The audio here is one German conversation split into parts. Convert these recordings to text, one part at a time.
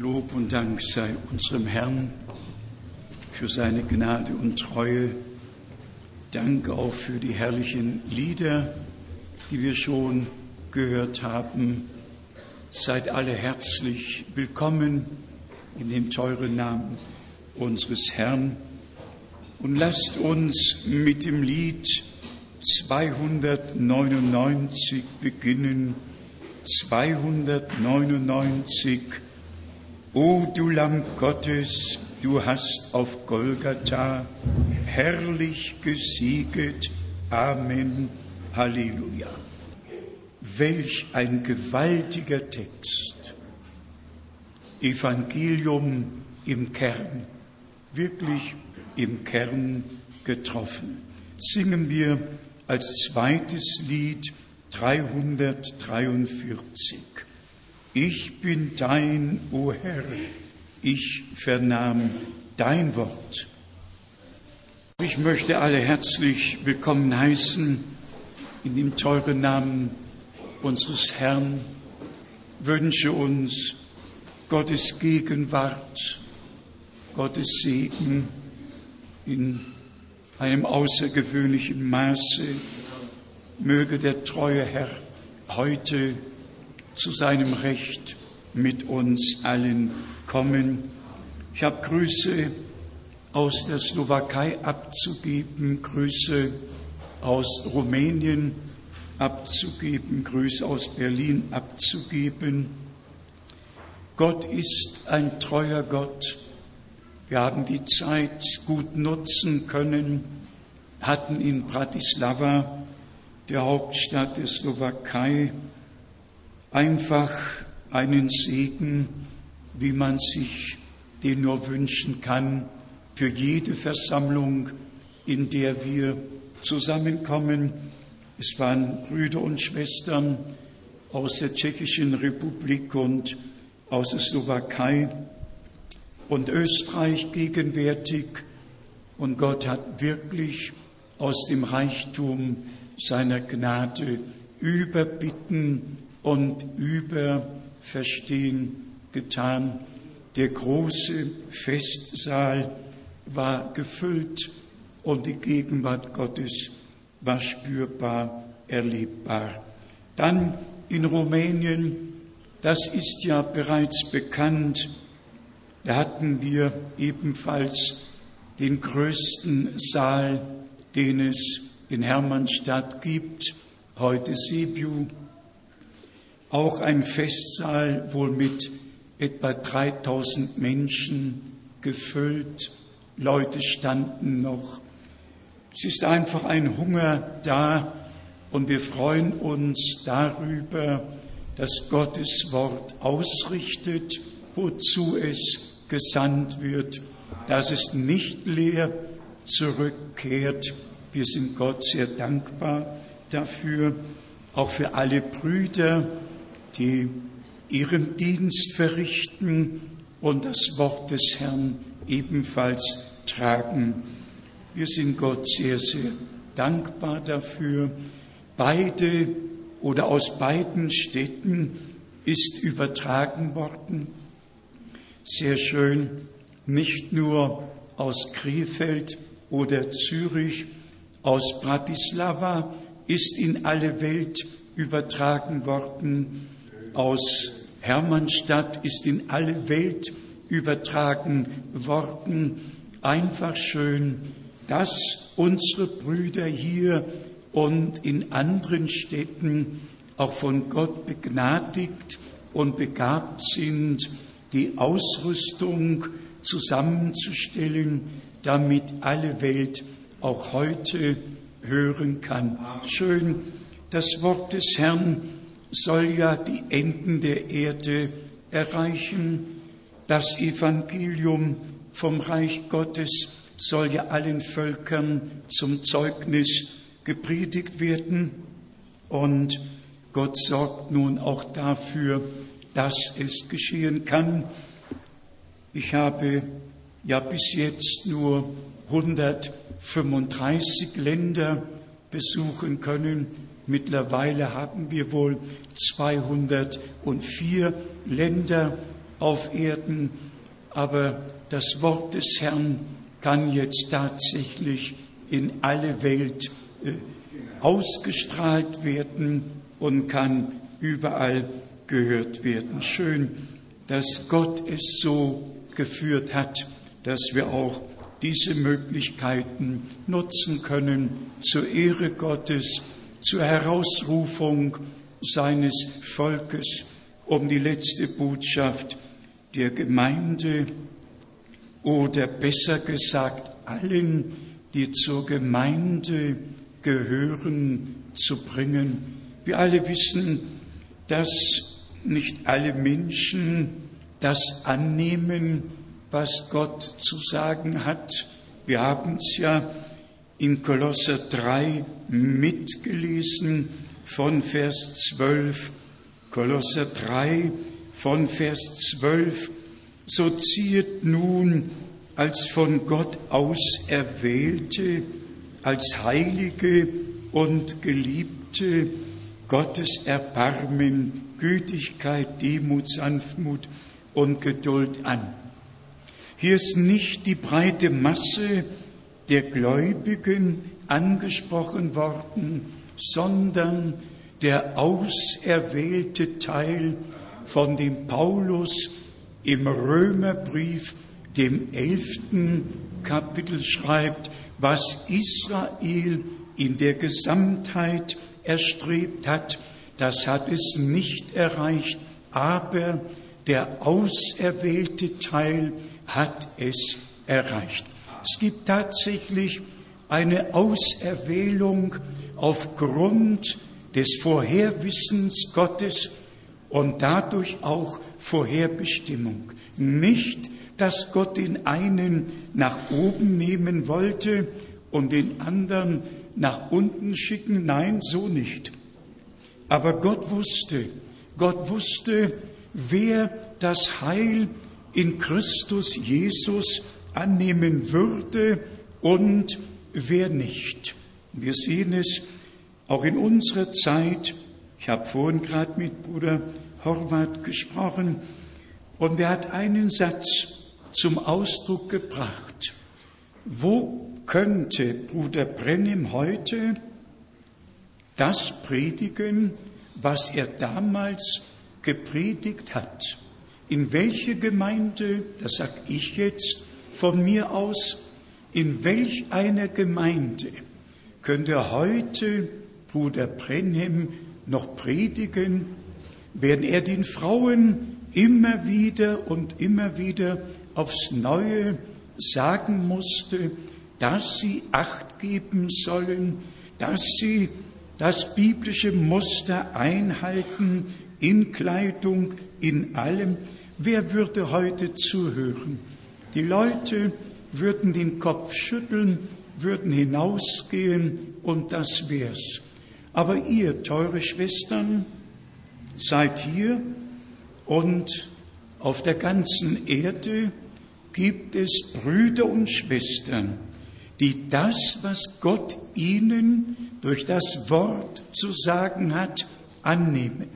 Lob und Dank sei unserem Herrn für seine Gnade und Treue. Dank auch für die herrlichen Lieder, die wir schon gehört haben. Seid alle herzlich willkommen in dem teuren Namen unseres Herrn. Und lasst uns mit dem Lied 299 beginnen. 299. O du Lamm Gottes, du hast auf Golgatha herrlich gesieget. Amen. Halleluja. Welch ein gewaltiger Text. Evangelium im Kern, wirklich im Kern getroffen. Singen wir als zweites Lied 343. Ich bin dein, o Herr, ich vernahm dein Wort. Ich möchte alle herzlich willkommen heißen in dem teuren Namen unseres Herrn, wünsche uns Gottes Gegenwart, Gottes Segen in einem außergewöhnlichen Maße. Möge der treue Herr heute zu seinem Recht mit uns allen kommen. Ich habe Grüße aus der Slowakei abzugeben, Grüße aus Rumänien abzugeben, Grüße aus Berlin abzugeben. Gott ist ein treuer Gott. Wir haben die Zeit gut nutzen können, hatten in Bratislava, der Hauptstadt der Slowakei, einfach einen Segen, wie man sich den nur wünschen kann, für jede Versammlung, in der wir zusammenkommen. Es waren Brüder und Schwestern aus der Tschechischen Republik und aus der Slowakei und Österreich gegenwärtig. Und Gott hat wirklich aus dem Reichtum seiner Gnade überbitten und überverstehen getan. Der große Festsaal war gefüllt und die Gegenwart Gottes war spürbar erlebbar. Dann in Rumänien, das ist ja bereits bekannt, da hatten wir ebenfalls den größten Saal, den es in Hermannstadt gibt, heute Sibiu. Auch ein Festsaal wohl mit etwa 3000 Menschen gefüllt. Leute standen noch. Es ist einfach ein Hunger da und wir freuen uns darüber, dass Gottes Wort ausrichtet, wozu es gesandt wird, dass es nicht leer zurückkehrt. Wir sind Gott sehr dankbar dafür, auch für alle Brüder, die ihren Dienst verrichten und das Wort des Herrn ebenfalls tragen. Wir sind Gott sehr, sehr dankbar dafür. Beide oder aus beiden Städten ist übertragen worden. Sehr schön, nicht nur aus Krefeld oder Zürich, aus Bratislava ist in alle Welt übertragen worden aus Hermannstadt ist in alle Welt übertragen worden. Einfach schön, dass unsere Brüder hier und in anderen Städten auch von Gott begnadigt und begabt sind, die Ausrüstung zusammenzustellen, damit alle Welt auch heute hören kann. Schön, das Wort des Herrn soll ja die Enden der Erde erreichen. Das Evangelium vom Reich Gottes soll ja allen Völkern zum Zeugnis gepredigt werden. Und Gott sorgt nun auch dafür, dass es geschehen kann. Ich habe ja bis jetzt nur 135 Länder besuchen können Mittlerweile haben wir wohl 204 Länder auf Erden, aber das Wort des Herrn kann jetzt tatsächlich in alle Welt äh, ausgestrahlt werden und kann überall gehört werden. Schön, dass Gott es so geführt hat, dass wir auch diese Möglichkeiten nutzen können zur Ehre Gottes, zur Herausrufung seines Volkes, um die letzte Botschaft der Gemeinde oder besser gesagt allen, die zur Gemeinde gehören, zu bringen. Wir alle wissen, dass nicht alle Menschen das annehmen, was Gott zu sagen hat. Wir haben es ja in Kolosser 3 mitgelesen von Vers 12. Kolosser 3 von Vers 12. So zieht nun als von Gott auserwählte, als Heilige und Geliebte Gottes Erbarmen, Gütigkeit, Demut, Sanftmut und Geduld an. Hier ist nicht die breite Masse der Gläubigen angesprochen worden, sondern der auserwählte Teil, von dem Paulus im Römerbrief, dem elften Kapitel schreibt, was Israel in der Gesamtheit erstrebt hat, das hat es nicht erreicht, aber der auserwählte Teil hat es erreicht. Es gibt tatsächlich eine Auserwählung aufgrund des Vorherwissens Gottes und dadurch auch Vorherbestimmung. Nicht, dass Gott den einen nach oben nehmen wollte und den anderen nach unten schicken. Nein, so nicht. Aber Gott wusste, Gott wusste, wer das Heil in Christus Jesus annehmen würde und wer nicht. Wir sehen es auch in unserer Zeit. Ich habe vorhin gerade mit Bruder Horvath gesprochen und er hat einen Satz zum Ausdruck gebracht. Wo könnte Bruder Brennim heute das predigen, was er damals gepredigt hat? in welche Gemeinde, das sage ich jetzt von mir aus, in welch einer Gemeinde könnte heute Bruder Brenhem noch predigen, während er den Frauen immer wieder und immer wieder aufs Neue sagen musste, dass sie Acht geben sollen, dass sie das biblische Muster einhalten in Kleidung, in allem, Wer würde heute zuhören? Die Leute würden den Kopf schütteln, würden hinausgehen und das wär's. Aber ihr, teure Schwestern, seid hier und auf der ganzen Erde gibt es Brüder und Schwestern, die das, was Gott ihnen durch das Wort zu sagen hat, annehmen,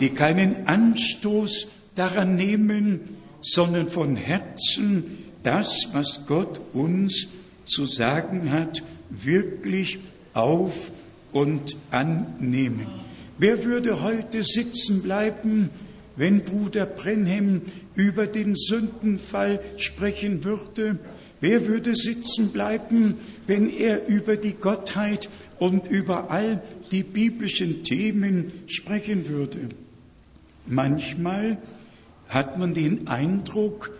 die keinen Anstoß daran nehmen, sondern von Herzen das, was Gott uns zu sagen hat, wirklich auf und annehmen. Wer würde heute sitzen bleiben, wenn Bruder Brenhem über den Sündenfall sprechen würde? Wer würde sitzen bleiben, wenn er über die Gottheit und über all die biblischen Themen sprechen würde? Manchmal hat man den Eindruck,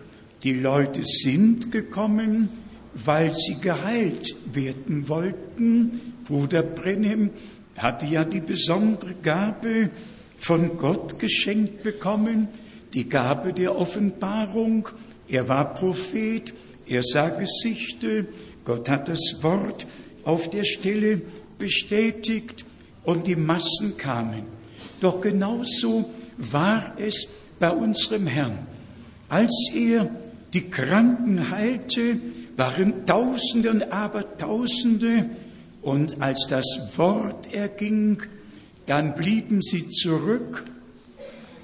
die Leute sind gekommen, weil sie geheilt werden wollten. Bruder Brenhem hatte ja die besondere Gabe von Gott geschenkt bekommen, die Gabe der Offenbarung. Er war Prophet, er sah Gesichte, Gott hat das Wort auf der Stelle bestätigt und die Massen kamen. Doch genauso war es bei unserem Herrn. Als er die Kranken heilte, waren Tausende und Abertausende, und als das Wort erging, dann blieben sie zurück,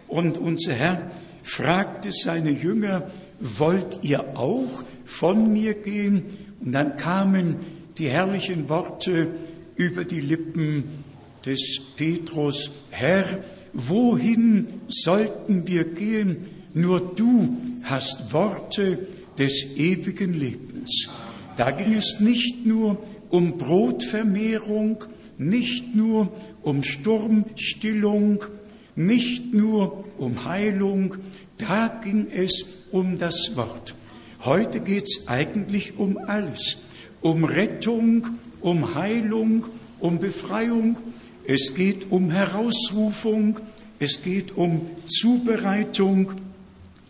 und unser Herr fragte seine Jünger, wollt ihr auch von mir gehen? Und dann kamen die herrlichen Worte über die Lippen des Petrus, Herr, wohin sollten wir gehen? Nur du hast Worte des ewigen Lebens. Da ging es nicht nur um Brotvermehrung, nicht nur um Sturmstillung, nicht nur um Heilung, da ging es um das Wort. Heute geht es eigentlich um alles, um Rettung, um Heilung, um Befreiung, es geht um Herausrufung, es geht um Zubereitung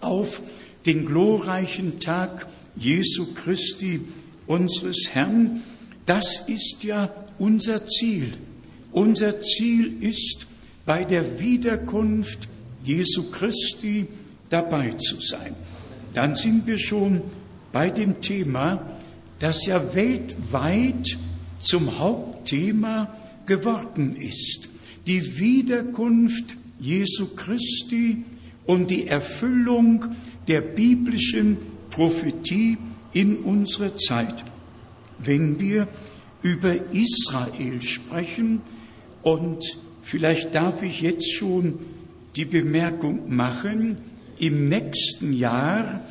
auf den glorreichen Tag Jesu Christi, unseres Herrn. Das ist ja unser Ziel. Unser Ziel ist, bei der Wiederkunft Jesu Christi dabei zu sein. Dann sind wir schon bei dem Thema, das ja weltweit zum Hauptthema geworden ist. Die Wiederkunft Jesu Christi und die Erfüllung der biblischen Prophetie in unserer Zeit. Wenn wir über Israel sprechen und vielleicht darf ich jetzt schon die Bemerkung machen, im nächsten Jahr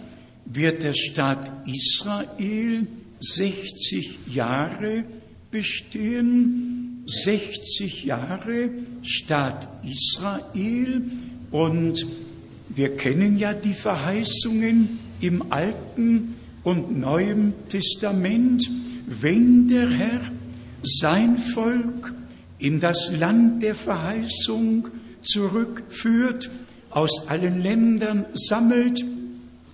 wird der Staat Israel 60 Jahre bestehen, 60 Jahre Staat Israel und wir kennen ja die Verheißungen im Alten und Neuen Testament, wenn der Herr sein Volk in das Land der Verheißung zurückführt, aus allen Ländern sammelt,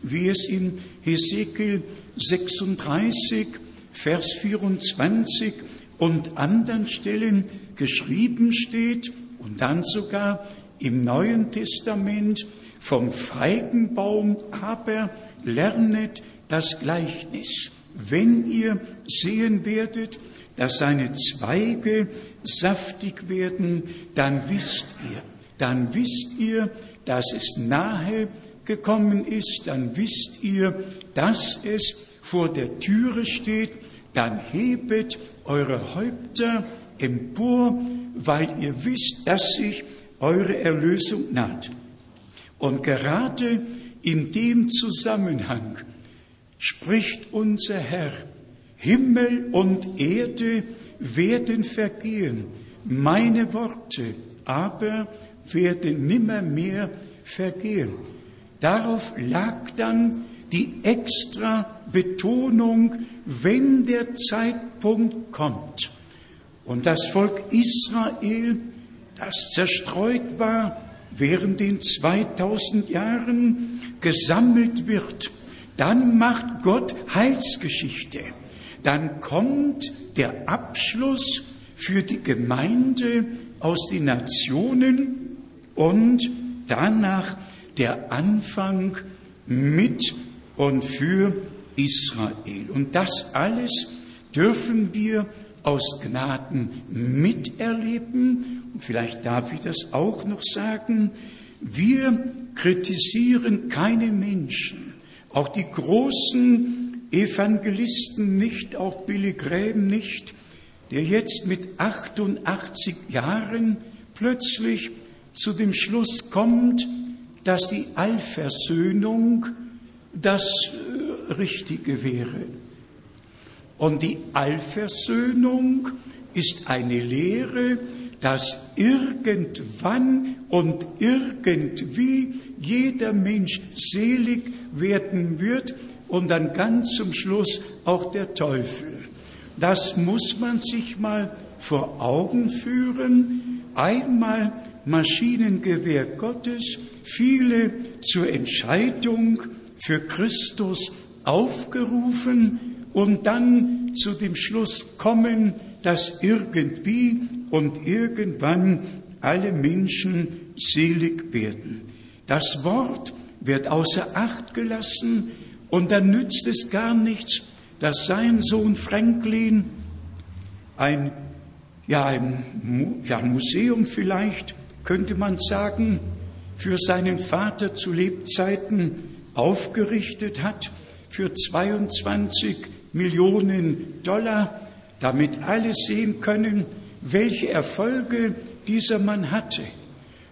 wie es in Hesekiel 36, Vers 24 und anderen Stellen geschrieben steht und dann sogar im Neuen Testament vom Feigenbaum aber lernet das Gleichnis. Wenn ihr sehen werdet, dass seine Zweige saftig werden, dann wisst ihr, dann wisst ihr, dass es nahe gekommen ist, dann wisst ihr, dass es vor der Türe steht, dann hebet eure Häupter empor, weil ihr wisst, dass sich eure Erlösung naht. Und gerade in dem Zusammenhang spricht unser Herr, Himmel und Erde werden vergehen, meine Worte aber werden nimmermehr vergehen. Darauf lag dann die extra Betonung, wenn der Zeitpunkt kommt und das Volk Israel, das zerstreut war, während den 2000 Jahren gesammelt wird, dann macht Gott Heilsgeschichte. Dann kommt der Abschluss für die Gemeinde aus den Nationen und danach der Anfang mit und für Israel. Und das alles dürfen wir aus Gnaden miterleben. Und vielleicht darf ich das auch noch sagen. Wir kritisieren keine Menschen, auch die großen Evangelisten nicht, auch Billy Graham nicht, der jetzt mit 88 Jahren plötzlich zu dem Schluss kommt, dass die Allversöhnung das äh, Richtige wäre. Und die Allversöhnung ist eine Lehre, dass irgendwann und irgendwie jeder Mensch selig werden wird und dann ganz zum Schluss auch der Teufel. Das muss man sich mal vor Augen führen. Einmal Maschinengewehr Gottes, viele zur Entscheidung für Christus aufgerufen und dann zu dem Schluss kommen, dass irgendwie und irgendwann alle Menschen selig werden. Das Wort wird außer Acht gelassen und dann nützt es gar nichts, dass sein Sohn Franklin ein, ja, ein ja, Museum vielleicht, könnte man sagen, für seinen Vater zu Lebzeiten aufgerichtet hat, für 22 Millionen Dollar, damit alle sehen können, welche Erfolge dieser Mann hatte.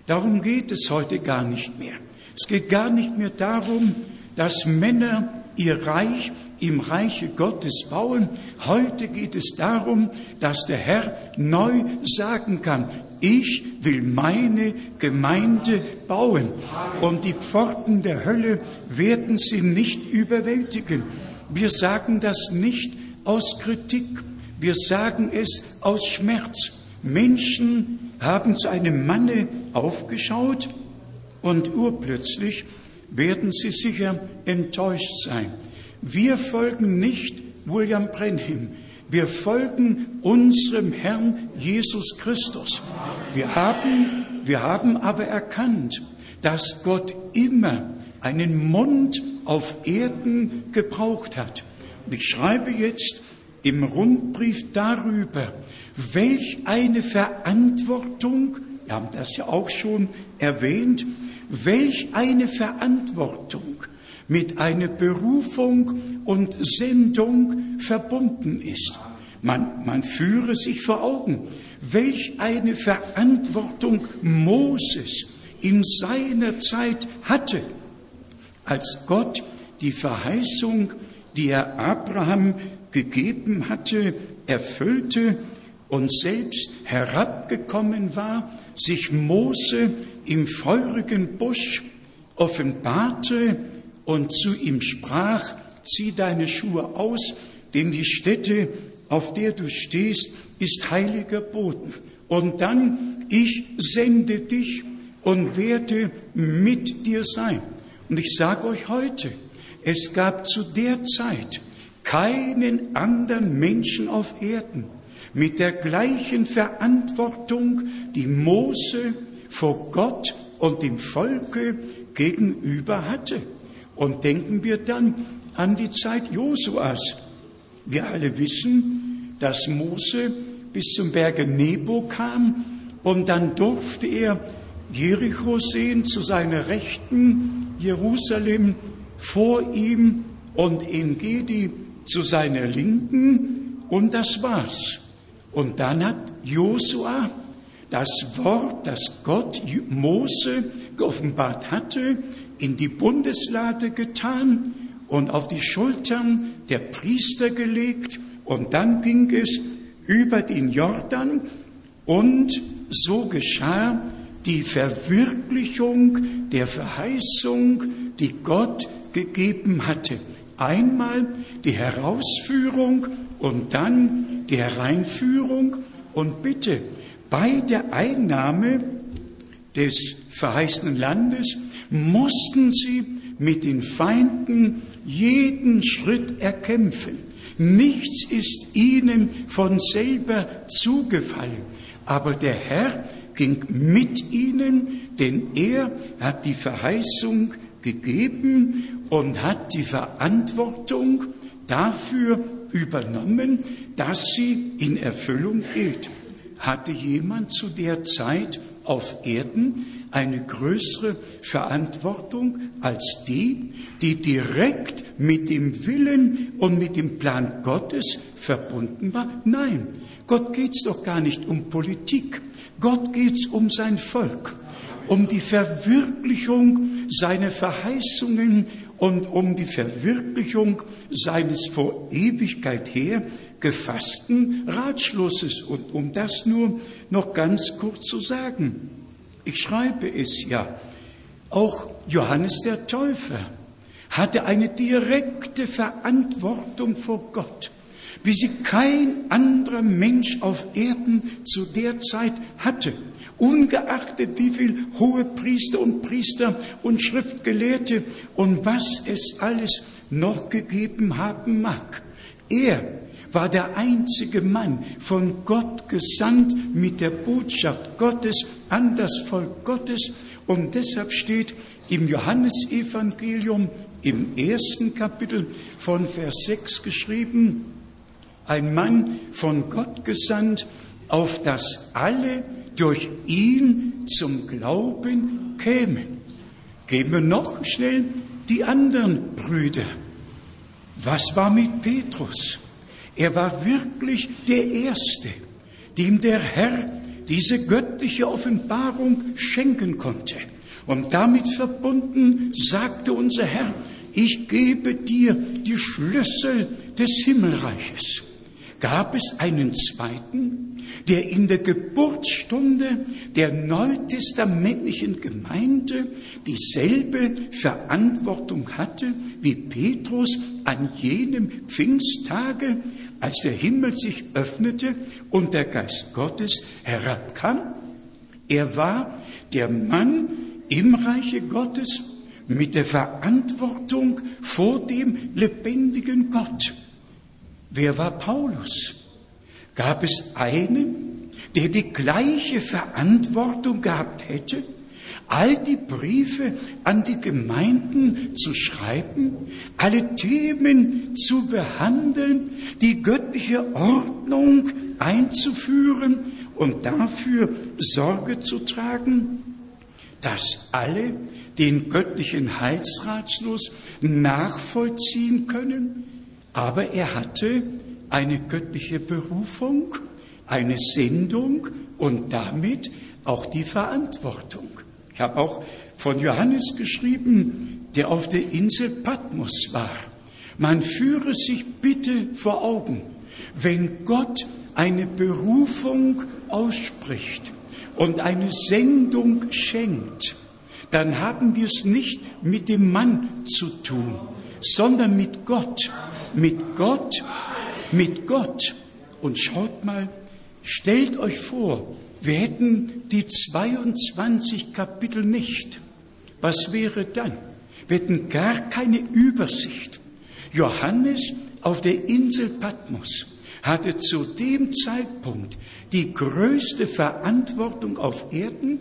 Darum geht es heute gar nicht mehr. Es geht gar nicht mehr darum, dass Männer ihr Reich im Reiche Gottes bauen. Heute geht es darum, dass der Herr neu sagen kann, ich will meine Gemeinde bauen und die Pforten der Hölle werden sie nicht überwältigen. Wir sagen das nicht aus Kritik, wir sagen es aus Schmerz. Menschen haben zu einem Manne aufgeschaut und urplötzlich werden sie sicher enttäuscht sein. Wir folgen nicht William Brenham, wir folgen unserem Herrn Jesus Christus. Wir haben, wir haben aber erkannt, dass Gott immer einen Mund auf Erden gebraucht hat. Und ich schreibe jetzt im Rundbrief darüber, welch eine Verantwortung, wir haben das ja auch schon erwähnt, welch eine Verantwortung mit einer Berufung und Sendung verbunden ist. Man, man führe sich vor Augen, welch eine Verantwortung Moses in seiner Zeit hatte, als Gott die Verheißung, die er Abraham gegeben hatte, erfüllte und selbst herabgekommen war, sich Mose im feurigen Busch offenbarte und zu ihm sprach, zieh deine Schuhe aus, denn die Stätte, auf der du stehst, ist heiliger Boden. Und dann, ich sende dich und werde mit dir sein. Und ich sage euch heute, es gab zu der Zeit keinen anderen Menschen auf Erden mit der gleichen Verantwortung, die Mose vor Gott und dem Volke gegenüber hatte. Und denken wir dann an die Zeit Josuas. Wir alle wissen, dass Mose bis zum Berge Nebo kam und dann durfte er Jericho sehen zu seiner Rechten, Jerusalem vor ihm und Engedi zu seiner Linken und das war's. Und dann hat Josua das Wort, das Gott Mose geoffenbart hatte, in die Bundeslade getan und auf die Schultern der Priester gelegt und dann ging es über den Jordan und so geschah die Verwirklichung der Verheißung, die Gott gegeben hatte. Einmal die Herausführung und dann die Hereinführung und bitte bei der Einnahme des verheißenen Landes mussten sie mit den Feinden jeden Schritt erkämpfen. Nichts ist ihnen von selber zugefallen, aber der Herr ging mit ihnen, denn er hat die Verheißung gegeben und hat die Verantwortung dafür übernommen, dass sie in Erfüllung geht. Hatte jemand zu der Zeit auf Erden eine größere Verantwortung als die, die direkt mit dem Willen und mit dem Plan Gottes verbunden war? Nein, Gott geht's doch gar nicht um Politik. Gott geht's um sein Volk, um die Verwirklichung seiner Verheißungen und um die Verwirklichung seines vor Ewigkeit her gefassten Ratschlusses. Und um das nur noch ganz kurz zu sagen. Ich schreibe es ja. Auch Johannes der Täufer hatte eine direkte Verantwortung vor Gott, wie sie kein anderer Mensch auf Erden zu der Zeit hatte. Ungeachtet wie viel hohe Priester und Priester und Schriftgelehrte und was es alles noch gegeben haben mag. Er war der einzige Mann von Gott gesandt mit der Botschaft Gottes an das Volk Gottes. Und deshalb steht im Johannesevangelium im ersten Kapitel von Vers 6 geschrieben, ein Mann von Gott gesandt, auf das alle durch ihn zum Glauben kämen. Gehen wir noch schnell die anderen Brüder. Was war mit Petrus? Er war wirklich der Erste, dem der Herr diese göttliche Offenbarung schenken konnte. Und damit verbunden sagte unser Herr, ich gebe dir die Schlüssel des Himmelreiches. Gab es einen zweiten, der in der Geburtsstunde der neutestamentlichen Gemeinde dieselbe Verantwortung hatte wie Petrus an jenem Pfingsttage, als der Himmel sich öffnete und der Geist Gottes herabkam? Er war der Mann im Reiche Gottes mit der Verantwortung vor dem lebendigen Gott. Wer war Paulus? Gab es einen, der die gleiche Verantwortung gehabt hätte, all die Briefe an die Gemeinden zu schreiben, alle Themen zu behandeln, die göttliche Ordnung einzuführen und dafür Sorge zu tragen, dass alle den göttlichen Heilsratschluss nachvollziehen können, aber er hatte eine göttliche Berufung, eine Sendung und damit auch die Verantwortung. Ich habe auch von Johannes geschrieben, der auf der Insel Patmos war. Man führe sich bitte vor Augen, wenn Gott eine Berufung ausspricht und eine Sendung schenkt, dann haben wir es nicht mit dem Mann zu tun, sondern mit Gott, mit Gott, mit Gott. Und schaut mal, stellt euch vor, wir hätten die 22 Kapitel nicht. Was wäre dann? Wir hätten gar keine Übersicht. Johannes auf der Insel Patmos hatte zu dem Zeitpunkt die größte Verantwortung auf Erden,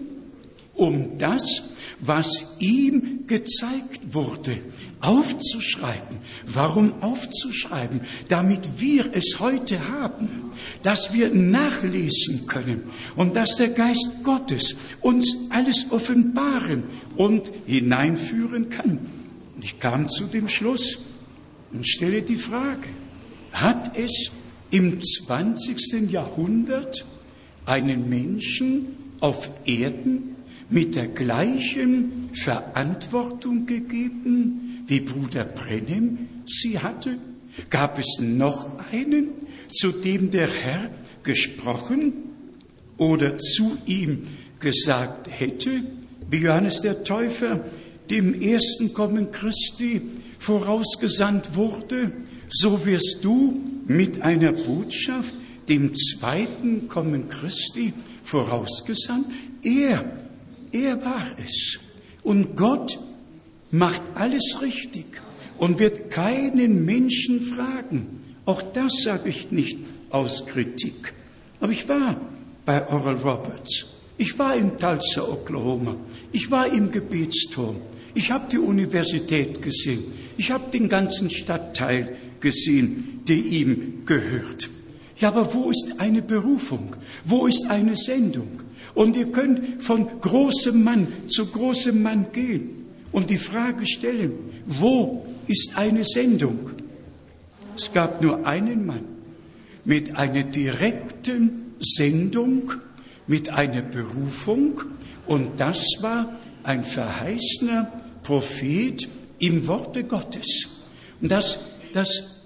um das, was ihm gezeigt wurde, aufzuschreiben. Warum aufzuschreiben? Damit wir es heute haben, dass wir nachlesen können und dass der Geist Gottes uns alles offenbaren und hineinführen kann. Und ich kam zu dem Schluss und stelle die Frage, hat es im 20. Jahrhundert einen Menschen auf Erden mit der gleichen Verantwortung gegeben, wie Bruder Brennem sie hatte? Gab es noch einen, zu dem der Herr gesprochen oder zu ihm gesagt hätte, wie Johannes der Täufer dem ersten Kommen Christi vorausgesandt wurde, so wirst du mit einer Botschaft dem zweiten Kommen Christi vorausgesandt. Er, er war es. Und Gott macht alles richtig und wird keinen Menschen fragen. Auch das sage ich nicht aus Kritik. Aber ich war bei Oral Roberts. Ich war in Tulsa, Oklahoma. Ich war im Gebetsturm. Ich habe die Universität gesehen. Ich habe den ganzen Stadtteil gesehen, der ihm gehört. Ja, aber wo ist eine Berufung? Wo ist eine Sendung? Und ihr könnt von großem Mann zu großem Mann gehen und die Frage stellen, wo ist eine Sendung? Es gab nur einen Mann mit einer direkten Sendung, mit einer Berufung und das war ein verheißener Prophet im Worte Gottes. Und das das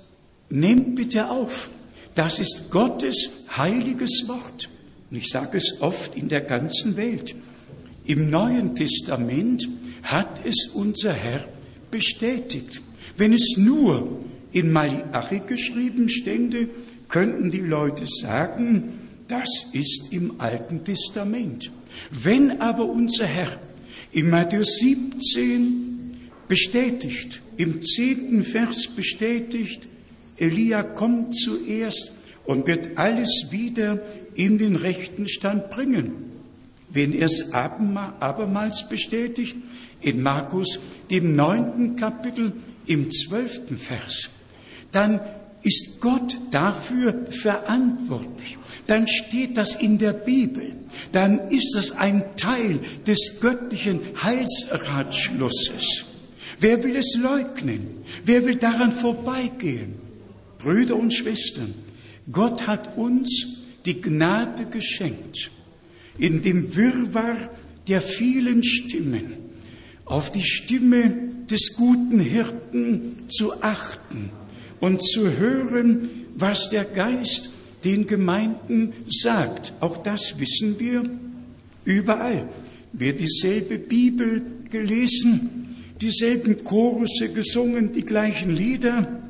nehmt bitte auf. Das ist Gottes heiliges Wort. Und ich sage es oft in der ganzen Welt. Im Neuen Testament hat es unser Herr bestätigt. Wenn es nur in Malachi geschrieben stände, könnten die Leute sagen, das ist im Alten Testament. Wenn aber unser Herr in Matthäus 17 bestätigt, im zehnten Vers bestätigt, Elia kommt zuerst und wird alles wieder in den rechten Stand bringen. Wenn er es abermals bestätigt, in Markus, dem neunten Kapitel, im zwölften Vers, dann ist Gott dafür verantwortlich. Dann steht das in der Bibel. Dann ist es ein Teil des göttlichen Heilsratschlusses. Wer will es leugnen? Wer will daran vorbeigehen? Brüder und Schwestern, Gott hat uns die Gnade geschenkt, in dem Wirrwarr der vielen Stimmen auf die Stimme des guten Hirten zu achten und zu hören, was der Geist den Gemeinden sagt. Auch das wissen wir überall. Wer dieselbe Bibel gelesen, dieselben Chorusse gesungen, die gleichen Lieder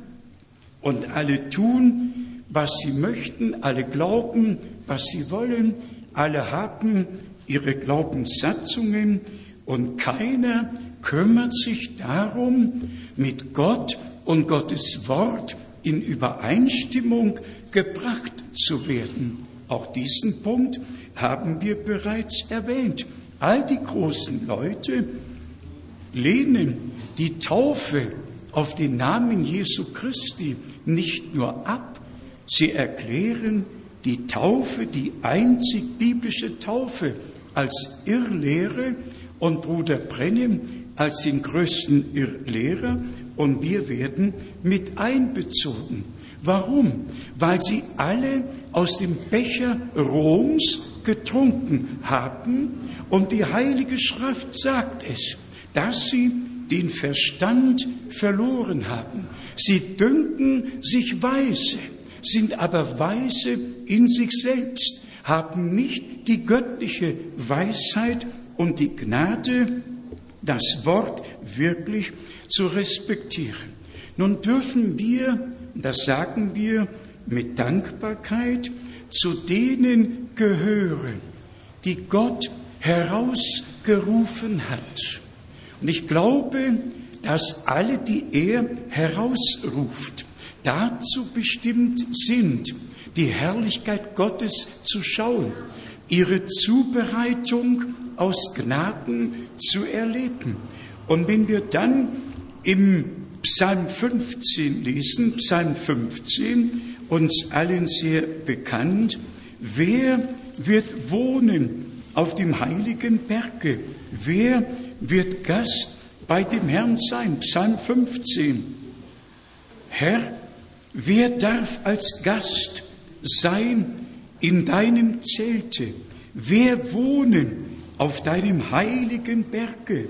und alle tun, was sie möchten, alle glauben, was sie wollen, alle haben ihre Glaubenssatzungen und keiner kümmert sich darum, mit Gott und Gottes Wort in Übereinstimmung gebracht zu werden. Auch diesen Punkt haben wir bereits erwähnt. All die großen Leute lehnen die Taufe auf den Namen Jesu Christi nicht nur ab, sie erklären die Taufe, die einzig biblische Taufe, als Irrlehre und Bruder Brennim als den größten Irrlehrer und wir werden mit einbezogen. Warum? Weil sie alle aus dem Becher Roms getrunken haben und die Heilige Schrift sagt es, dass sie den Verstand verloren haben. Sie dünken sich weise, sind aber weise in sich selbst, haben nicht die göttliche Weisheit und die Gnade, das Wort wirklich zu respektieren. Nun dürfen wir, das sagen wir mit Dankbarkeit, zu denen gehören, die Gott herausgerufen hat. Und ich glaube, dass alle, die er herausruft, dazu bestimmt sind, die Herrlichkeit Gottes zu schauen, ihre Zubereitung aus Gnaden zu erleben. Und wenn wir dann im Psalm 15 lesen, Psalm 15, uns allen sehr bekannt, wer wird wohnen auf dem heiligen Berge? Wer wird Gast bei dem Herrn sein? Psalm 15. Herr, wer darf als Gast sein in deinem Zelte? Wer wohnen auf deinem heiligen Berge?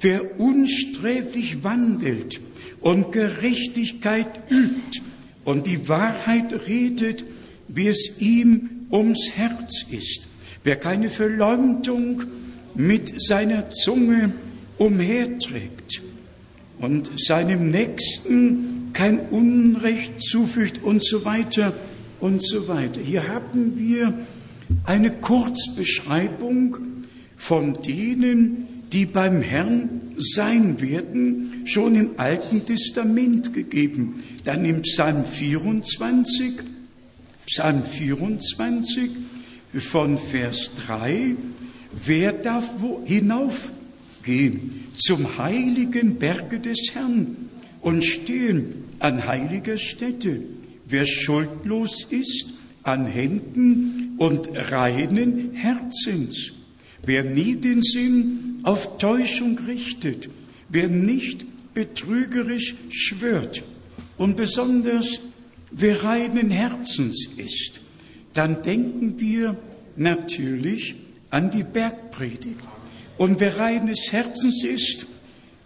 Wer unsträflich wandelt und Gerechtigkeit übt und die Wahrheit redet, wie es ihm ums Herz ist? Wer keine Verleumdung mit seiner Zunge umherträgt und seinem Nächsten kein Unrecht zufügt und so weiter und so weiter. Hier haben wir eine Kurzbeschreibung von denen, die beim Herrn sein werden, schon im Alten Testament gegeben. Dann im Psalm 24, Psalm 24 von Vers 3, wer darf wo hinaufgehen zum heiligen Berge des Herrn und stehen an heiliger Stätte? Wer schuldlos ist an Händen und reinen Herzens, wer nie den Sinn auf Täuschung richtet, wer nicht betrügerisch schwört und besonders wer reinen Herzens ist, dann denken wir natürlich an die Bergpredigt. Und wer reines Herzens ist,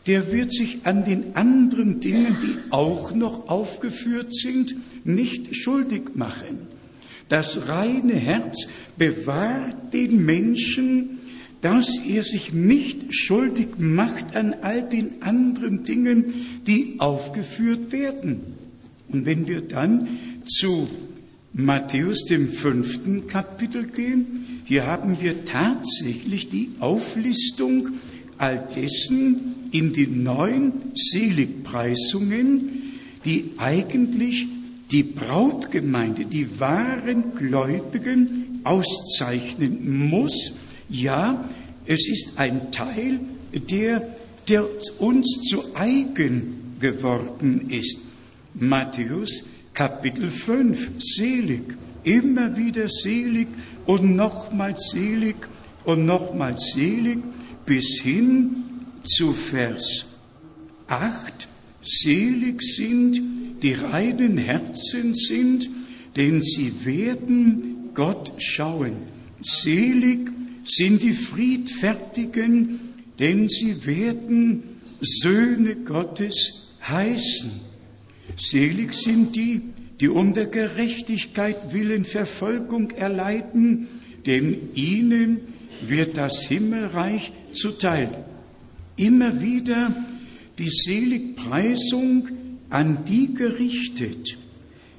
der wird sich an den anderen Dingen, die auch noch aufgeführt sind, nicht schuldig machen. Das reine Herz bewahrt den Menschen, dass er sich nicht schuldig macht an all den anderen Dingen, die aufgeführt werden. Und wenn wir dann zu Matthäus dem fünften Kapitel gehen, hier haben wir tatsächlich die Auflistung all dessen in den neun Seligpreisungen, die eigentlich die Brautgemeinde, die wahren Gläubigen auszeichnen muss. Ja, es ist ein Teil, der, der uns zu eigen geworden ist. Matthäus Kapitel 5, selig, immer wieder selig und nochmals selig und nochmals selig, bis hin zu Vers 8, selig sind, die reinen Herzen sind, denn sie werden Gott schauen. Selig sind die Friedfertigen, denn sie werden Söhne Gottes heißen. Selig sind die, die um der Gerechtigkeit willen Verfolgung erleiden, denn ihnen wird das Himmelreich zuteil. Immer wieder die Seligpreisung an die gerichtet,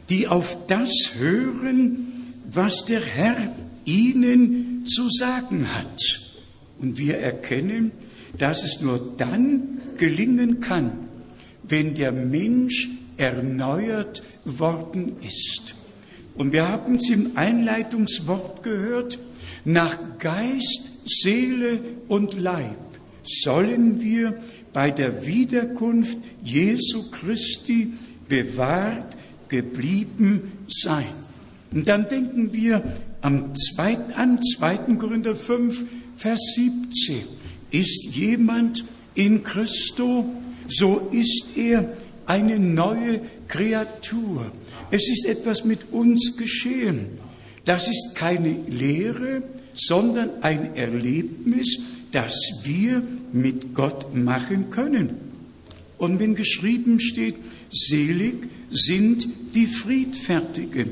die auf das hören, was der Herr ihnen zu sagen hat. Und wir erkennen, dass es nur dann gelingen kann, wenn der Mensch erneuert worden ist. Und wir haben es im Einleitungswort gehört, nach Geist, Seele und Leib sollen wir bei der Wiederkunft Jesu Christi bewahrt geblieben sein. Und dann denken wir am zweiten, an 2. Korinther 5, Vers 17. Ist jemand in Christo, so ist er eine neue Kreatur. Es ist etwas mit uns geschehen. Das ist keine Lehre, sondern ein Erlebnis, das wir mit Gott machen können. Und wenn geschrieben steht, selig sind die Friedfertigen,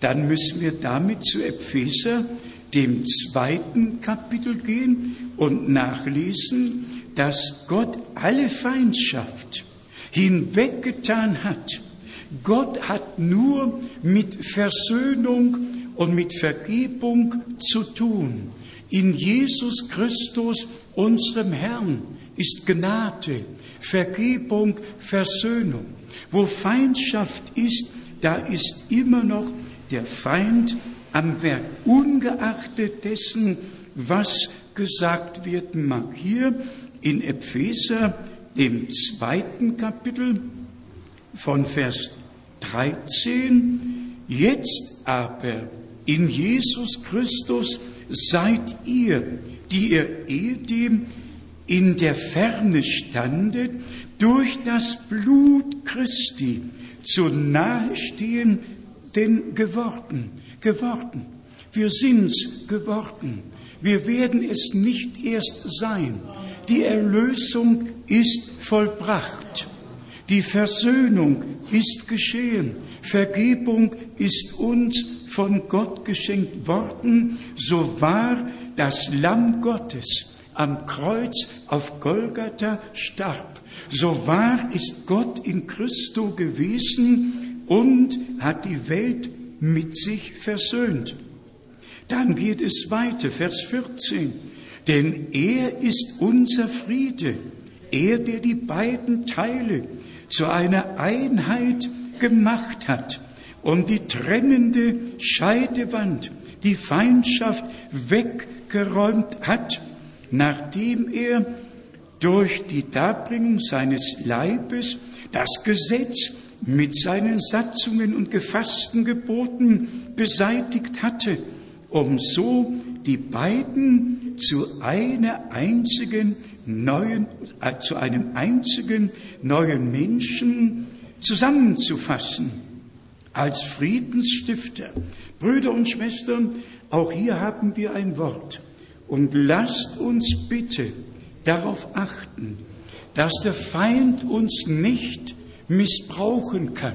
dann müssen wir damit zu Epheser, dem zweiten Kapitel gehen und nachlesen, dass Gott alle Feindschaft hinweggetan hat. Gott hat nur mit Versöhnung und mit Vergebung zu tun. In Jesus Christus, unserem Herrn, ist Gnade, Vergebung, Versöhnung. Wo Feindschaft ist, da ist immer noch der Feind am Werk, ungeachtet dessen, was gesagt werden mag. Hier in Epheser, dem zweiten Kapitel von Vers 13, jetzt aber in Jesus Christus seid ihr, die ihr ehedem in der Ferne standet, durch das Blut Christi zu nahestehenden geworden, geworden. Wir sind's geworden. Wir werden es nicht erst sein. Die Erlösung ist vollbracht. Die Versöhnung ist geschehen. Vergebung ist uns von Gott geschenkt worden. So war das Lamm Gottes am Kreuz auf Golgatha starb. So wahr ist Gott in Christo gewesen und hat die Welt mit sich versöhnt. Dann geht es weiter, Vers 14. Denn er ist unser Friede, er, der die beiden Teile zu einer Einheit gemacht hat und die trennende Scheidewand, die Feindschaft weggeräumt hat, nachdem er durch die Darbringung seines Leibes das Gesetz mit seinen Satzungen und gefassten Geboten beseitigt hatte, um so die beiden zu einer einzigen neuen, äh, zu einem einzigen neuen Menschen zusammenzufassen als Friedensstifter. Brüder und Schwestern, auch hier haben wir ein Wort. Und lasst uns bitte darauf achten, dass der Feind uns nicht missbrauchen kann,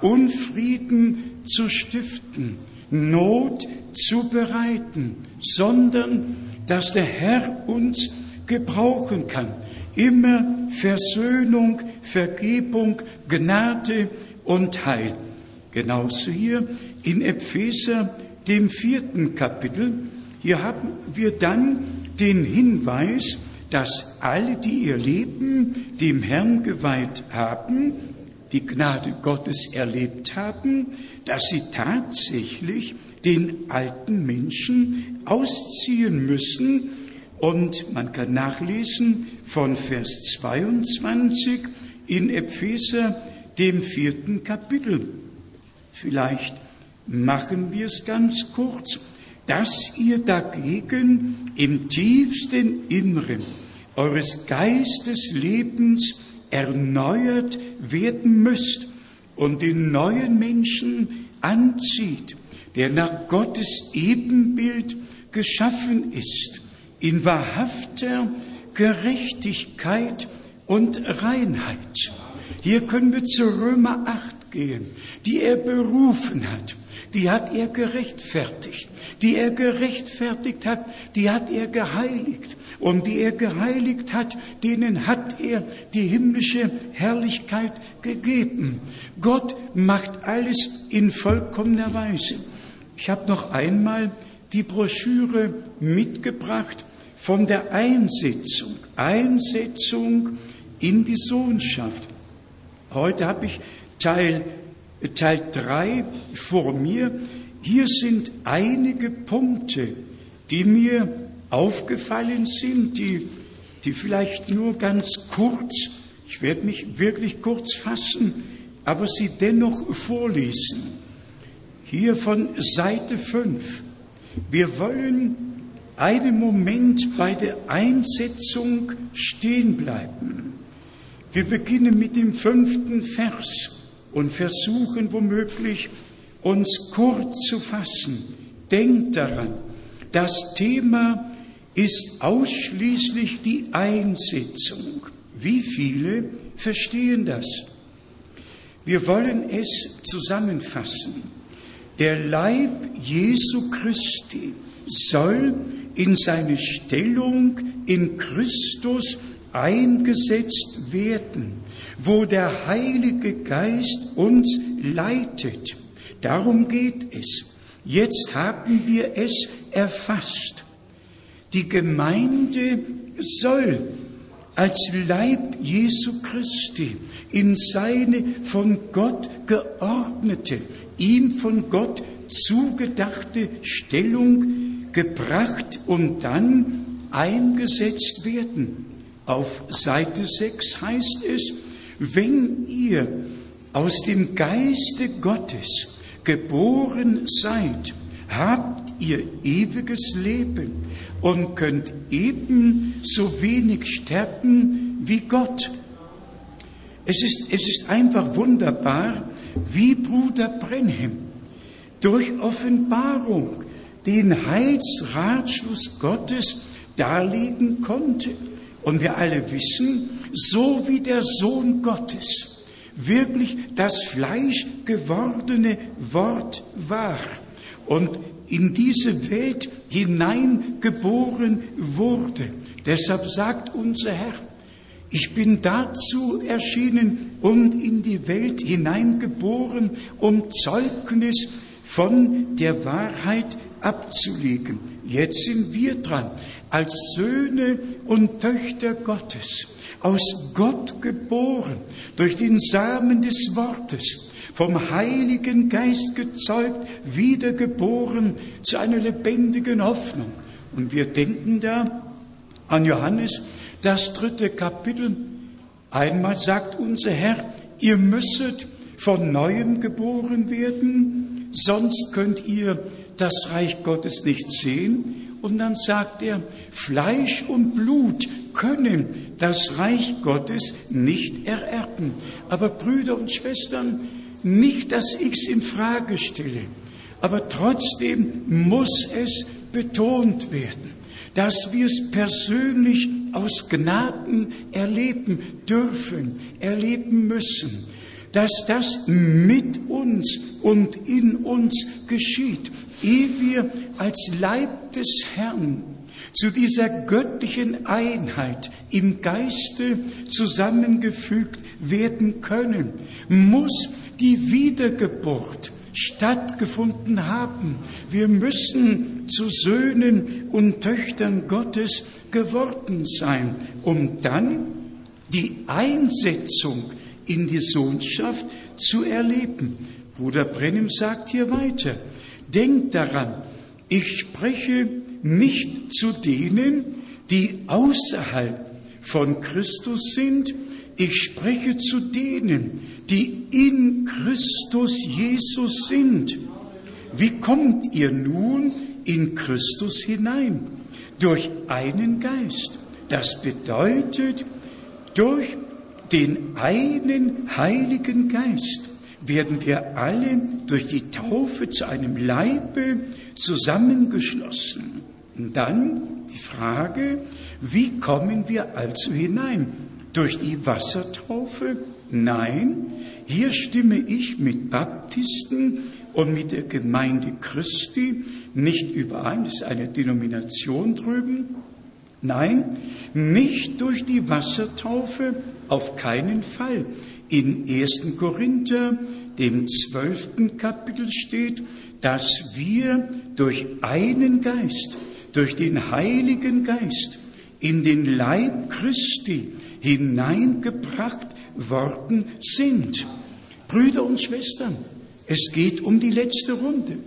Unfrieden zu stiften, Not zu bereiten, sondern dass der Herr uns gebrauchen kann. Immer Versöhnung, Vergebung, Gnade und Heil. Genauso hier in Epheser, dem vierten Kapitel. Hier haben wir dann den Hinweis, dass alle, die ihr Leben dem Herrn geweiht haben, die Gnade Gottes erlebt haben, dass sie tatsächlich den alten Menschen ausziehen müssen. Und man kann nachlesen von Vers 22 in Epheser, dem vierten Kapitel. Vielleicht machen wir es ganz kurz, dass ihr dagegen im tiefsten Inneren eures Geisteslebens erneuert werden müsst und den neuen Menschen anzieht, der nach Gottes Ebenbild geschaffen ist, in wahrhafter Gerechtigkeit und Reinheit. Hier können wir zu Römer 8 gehen, die er berufen hat, die hat er gerechtfertigt, die er gerechtfertigt hat, die hat er geheiligt und die er geheiligt hat, denen hat er die himmlische Herrlichkeit gegeben. Gott macht alles in vollkommener Weise. Ich habe noch einmal die Broschüre mitgebracht von der Einsetzung, Einsetzung in die Sohnschaft. Heute habe ich Teil, Teil 3 vor mir. Hier sind einige Punkte, die mir aufgefallen sind, die, die vielleicht nur ganz kurz, ich werde mich wirklich kurz fassen, aber sie dennoch vorlesen. Hier von Seite 5. Wir wollen einen Moment bei der Einsetzung stehen bleiben. Wir beginnen mit dem fünften Vers und versuchen womöglich uns kurz zu fassen. Denkt daran, das Thema ist ausschließlich die Einsetzung. Wie viele verstehen das? Wir wollen es zusammenfassen. Der Leib Jesu Christi soll in seine Stellung in Christus eingesetzt werden, wo der Heilige Geist uns leitet. Darum geht es. Jetzt haben wir es erfasst. Die Gemeinde soll als Leib Jesu Christi in seine von Gott geordnete, ihm von Gott zugedachte Stellung gebracht und dann eingesetzt werden. Auf Seite 6 heißt es, wenn ihr aus dem Geiste Gottes geboren seid, habt ihr ewiges Leben und könnt ebenso wenig sterben wie Gott. Es ist, es ist einfach wunderbar, wie Bruder Brenhem durch Offenbarung den Heilsratschluss Gottes darlegen konnte. Und wir alle wissen, so wie der Sohn Gottes wirklich das Fleisch gewordene Wort war und in diese Welt hineingeboren wurde. Deshalb sagt unser Herr, ich bin dazu erschienen und in die Welt hineingeboren, um Zeugnis von der Wahrheit abzulegen. Jetzt sind wir dran, als Söhne und Töchter Gottes, aus Gott geboren, durch den Samen des Wortes, vom Heiligen Geist gezeugt, wiedergeboren zu einer lebendigen Hoffnung. Und wir denken da an Johannes, das dritte Kapitel. Einmal sagt unser Herr, ihr müsstet von neuem geboren werden, sonst könnt ihr das Reich Gottes nicht sehen. Und dann sagt er, Fleisch und Blut können das Reich Gottes nicht ererben. Aber Brüder und Schwestern, nicht, dass ich es in Frage stelle, aber trotzdem muss es betont werden, dass wir es persönlich aus Gnaden erleben dürfen, erleben müssen, dass das mit uns und in uns geschieht ehe wir als Leib des Herrn zu dieser göttlichen Einheit im Geiste zusammengefügt werden können, muss die Wiedergeburt stattgefunden haben. Wir müssen zu Söhnen und Töchtern Gottes geworden sein, um dann die Einsetzung in die Sohnschaft zu erleben. Bruder Brennim sagt hier weiter, Denkt daran, ich spreche nicht zu denen, die außerhalb von Christus sind, ich spreche zu denen, die in Christus Jesus sind. Wie kommt ihr nun in Christus hinein? Durch einen Geist. Das bedeutet, durch den einen Heiligen Geist werden wir alle durch die Taufe zu einem Leibe zusammengeschlossen. Und dann die Frage, wie kommen wir also hinein? Durch die Wassertaufe? Nein, hier stimme ich mit Baptisten und mit der Gemeinde Christi nicht überein, das ist eine Denomination drüben. Nein, nicht durch die Wassertaufe, auf keinen Fall. In 1. Korinther, dem zwölften Kapitel steht, dass wir durch einen Geist, durch den Heiligen Geist in den Leib Christi hineingebracht worden sind. Brüder und Schwestern, es geht um die letzte Runde.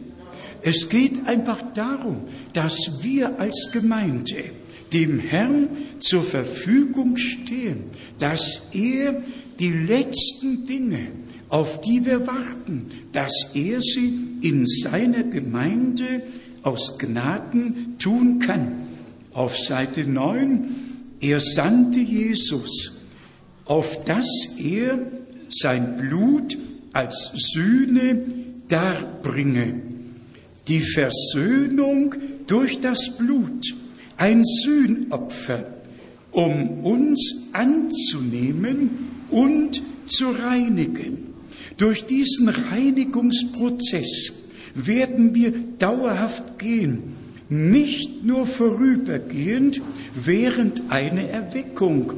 Es geht einfach darum, dass wir als Gemeinde dem Herrn zur Verfügung stehen, dass er die letzten Dinge, auf die wir warten, dass er sie in seiner Gemeinde aus Gnaden tun kann. Auf Seite 9, er sandte Jesus, auf dass er sein Blut als Sühne darbringe. Die Versöhnung durch das Blut, ein Sühnopfer, um uns anzunehmen und zu reinigen. Durch diesen Reinigungsprozess werden wir dauerhaft gehen, nicht nur vorübergehend während einer Erweckung,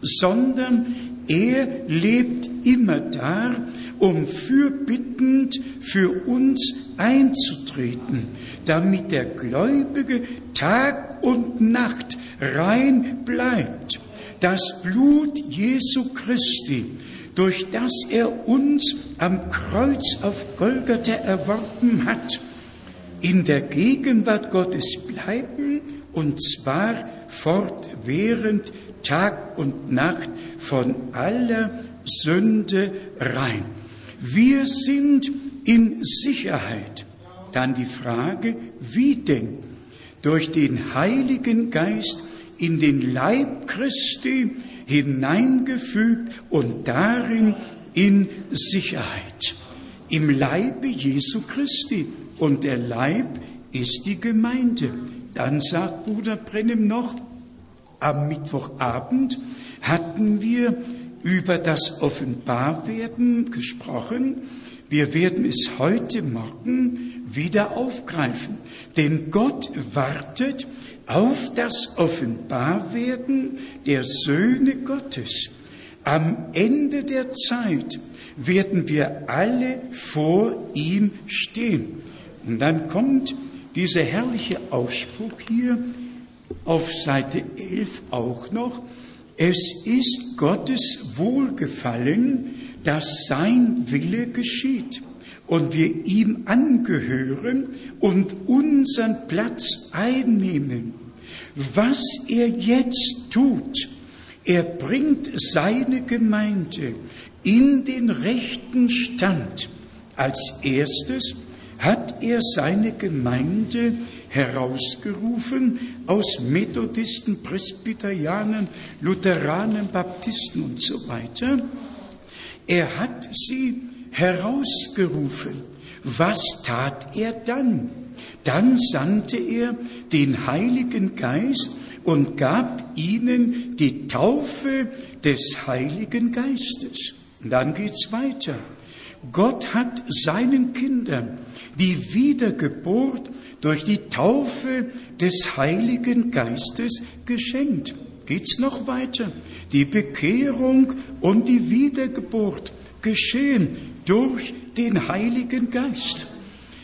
sondern er lebt immer da, um fürbittend für uns einzutreten, damit der Gläubige Tag und Nacht rein bleibt. Das Blut Jesu Christi, durch das er uns am Kreuz auf Golgatha erworben hat, in der Gegenwart Gottes bleiben und zwar fortwährend Tag und Nacht von aller Sünde rein. Wir sind in Sicherheit. Dann die Frage, wie denn? Durch den Heiligen Geist in den Leib Christi hineingefügt und darin in Sicherheit. Im Leibe Jesu Christi. Und der Leib ist die Gemeinde. Dann sagt Bruder Brennem noch, am Mittwochabend hatten wir über das Offenbarwerden gesprochen. Wir werden es heute Morgen wieder aufgreifen, denn Gott wartet auf das Offenbarwerden der Söhne Gottes. Am Ende der Zeit werden wir alle vor ihm stehen. Und dann kommt dieser herrliche Ausspruch hier auf Seite 11 auch noch, es ist Gottes Wohlgefallen, dass sein Wille geschieht und wir ihm angehören und unseren Platz einnehmen. Was er jetzt tut, er bringt seine Gemeinde in den rechten Stand. Als erstes hat er seine Gemeinde herausgerufen aus Methodisten, Presbyterianern, Lutheranen, Baptisten und so weiter. Er hat sie herausgerufen. Was tat er dann? Dann sandte er den Heiligen Geist und gab ihnen die Taufe des Heiligen Geistes. Und dann geht's weiter. Gott hat seinen Kindern die Wiedergeburt durch die Taufe des Heiligen Geistes geschenkt. Geht's noch weiter? Die Bekehrung und die Wiedergeburt geschehen durch den Heiligen Geist.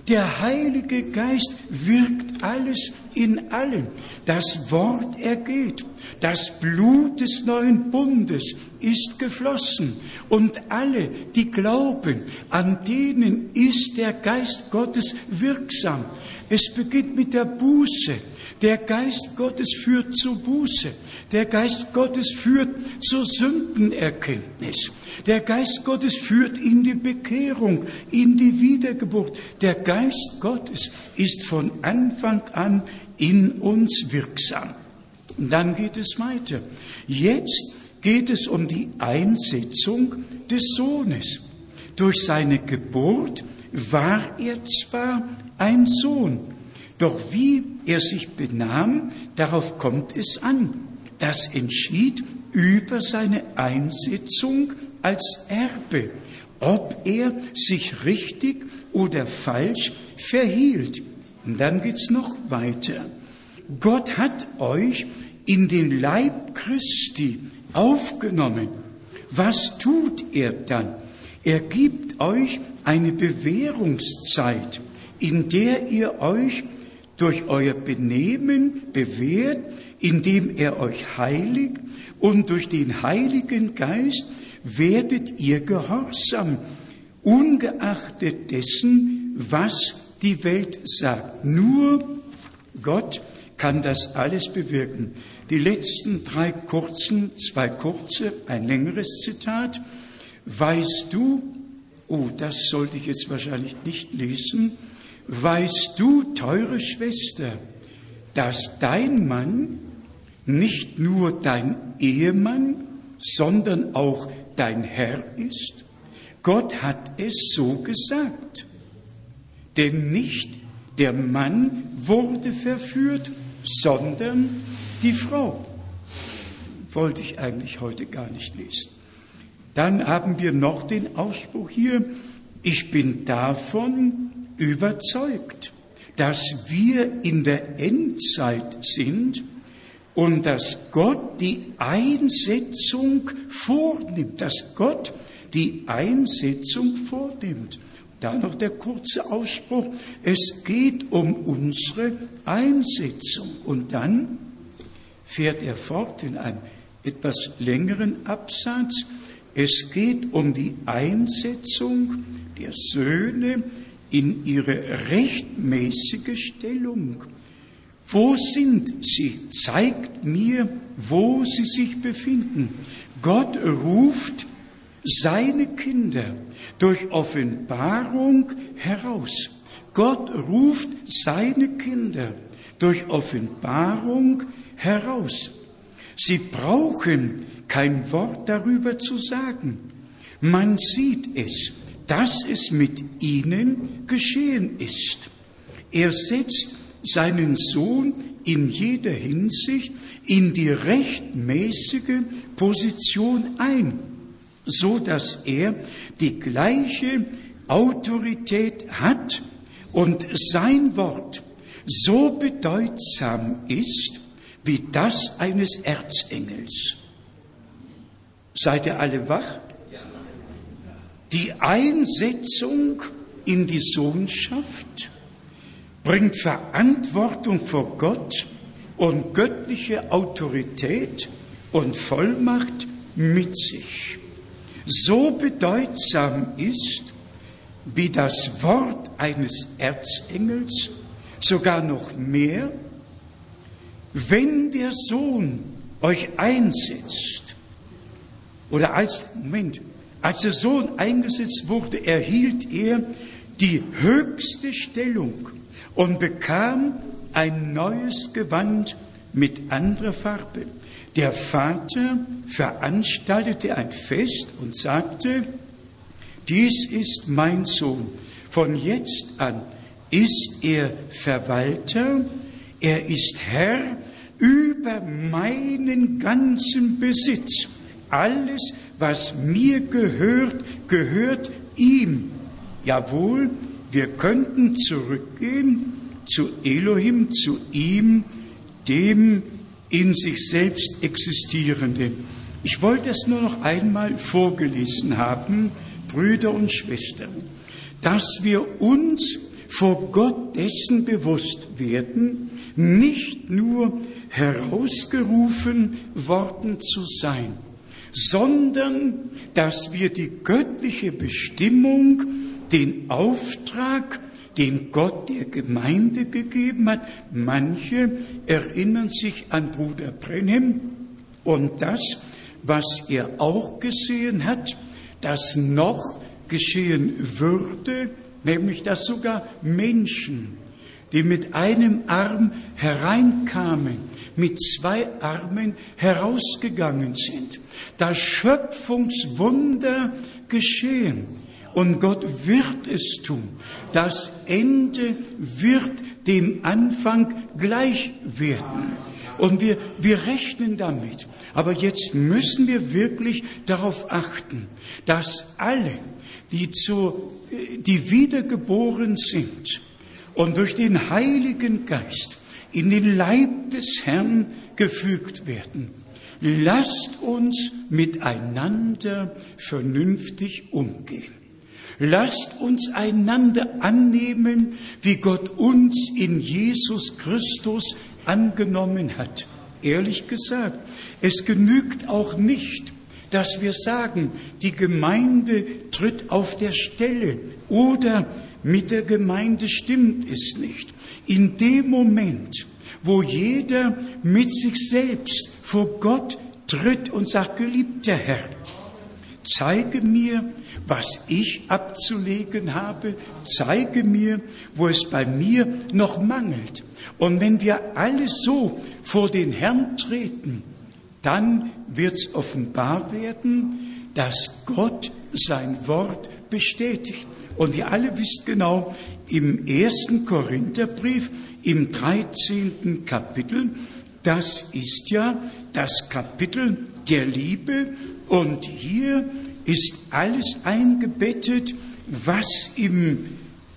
Der Heilige Geist wirkt alles in allen. Das Wort ergeht. Das Blut des neuen Bundes ist geflossen. Und alle, die glauben, an denen ist der Geist Gottes wirksam. Es beginnt mit der Buße. Der Geist Gottes führt zur Buße. Der Geist Gottes führt zur Sündenerkenntnis. Der Geist Gottes führt in die Bekehrung, in die Wiedergeburt. Der Geist Gottes ist von Anfang an in uns wirksam. Und dann geht es weiter. Jetzt geht es um die Einsetzung des Sohnes. Durch seine Geburt war er zwar ein Sohn, doch wie er sich benahm, darauf kommt es an. Das entschied über seine Einsetzung als Erbe, ob er sich richtig oder falsch verhielt. Und dann geht's noch weiter. Gott hat euch in den Leib Christi aufgenommen. Was tut er dann? Er gibt euch eine Bewährungszeit, in der ihr euch durch euer Benehmen bewährt, indem er euch heiligt und durch den Heiligen Geist werdet ihr gehorsam, ungeachtet dessen, was die Welt sagt. Nur Gott kann das alles bewirken. Die letzten drei kurzen, zwei kurze, ein längeres Zitat. Weißt du, oh, das sollte ich jetzt wahrscheinlich nicht lesen, weißt du, teure Schwester, dass dein Mann nicht nur dein Ehemann, sondern auch dein Herr ist? Gott hat es so gesagt. Denn nicht der Mann wurde verführt, sondern die Frau. Wollte ich eigentlich heute gar nicht lesen. Dann haben wir noch den Ausspruch hier, ich bin davon überzeugt, dass wir in der Endzeit sind und dass Gott die Einsetzung vornimmt, dass Gott die Einsetzung vornimmt. Da noch der kurze Ausspruch, es geht um unsere Einsetzung. Und dann fährt er fort in einem etwas längeren Absatz, es geht um die Einsetzung der Söhne in ihre rechtmäßige Stellung. Wo sind sie? Zeigt mir, wo sie sich befinden. Gott ruft seine Kinder durch Offenbarung heraus. Gott ruft seine Kinder durch Offenbarung heraus. Sie brauchen kein Wort darüber zu sagen. Man sieht es, dass es mit ihnen geschehen ist. Er setzt seinen Sohn in jeder Hinsicht in die rechtmäßige Position ein so dass er die gleiche Autorität hat und sein Wort so bedeutsam ist wie das eines Erzengels. Seid ihr alle wach? Die Einsetzung in die Sohnschaft bringt Verantwortung vor Gott und göttliche Autorität und Vollmacht mit sich. So bedeutsam ist wie das Wort eines Erzengels, sogar noch mehr, wenn der Sohn euch einsetzt, oder als, Moment, als der Sohn eingesetzt wurde, erhielt er die höchste Stellung und bekam ein neues Gewand mit anderer Farbe. Der Vater veranstaltete ein Fest und sagte, dies ist mein Sohn. Von jetzt an ist er Verwalter, er ist Herr über meinen ganzen Besitz. Alles, was mir gehört, gehört ihm. Jawohl, wir könnten zurückgehen zu Elohim, zu ihm, dem in sich selbst existierende. Ich wollte es nur noch einmal vorgelesen haben, Brüder und Schwestern, dass wir uns vor Gott dessen bewusst werden, nicht nur herausgerufen worden zu sein, sondern dass wir die göttliche Bestimmung, den Auftrag, den Gott der Gemeinde gegeben hat. Manche erinnern sich an Bruder Brenhem und das, was er auch gesehen hat, das noch geschehen würde, nämlich dass sogar Menschen, die mit einem Arm hereinkamen, mit zwei Armen herausgegangen sind. Das Schöpfungswunder geschehen. Und Gott wird es tun. Das Ende wird dem Anfang gleich werden. Und wir, wir rechnen damit. Aber jetzt müssen wir wirklich darauf achten, dass alle, die, zu, die wiedergeboren sind und durch den Heiligen Geist in den Leib des Herrn gefügt werden, lasst uns miteinander vernünftig umgehen. Lasst uns einander annehmen, wie Gott uns in Jesus Christus angenommen hat. Ehrlich gesagt, es genügt auch nicht, dass wir sagen, die Gemeinde tritt auf der Stelle oder mit der Gemeinde stimmt es nicht. In dem Moment, wo jeder mit sich selbst vor Gott tritt und sagt, geliebter Herr, zeige mir, was ich abzulegen habe, zeige mir, wo es bei mir noch mangelt. Und wenn wir alle so vor den Herrn treten, dann wird es offenbar werden, dass Gott sein Wort bestätigt. Und ihr alle wisst genau, im ersten Korintherbrief, im 13. Kapitel, das ist ja das Kapitel der Liebe und hier ist alles eingebettet, was im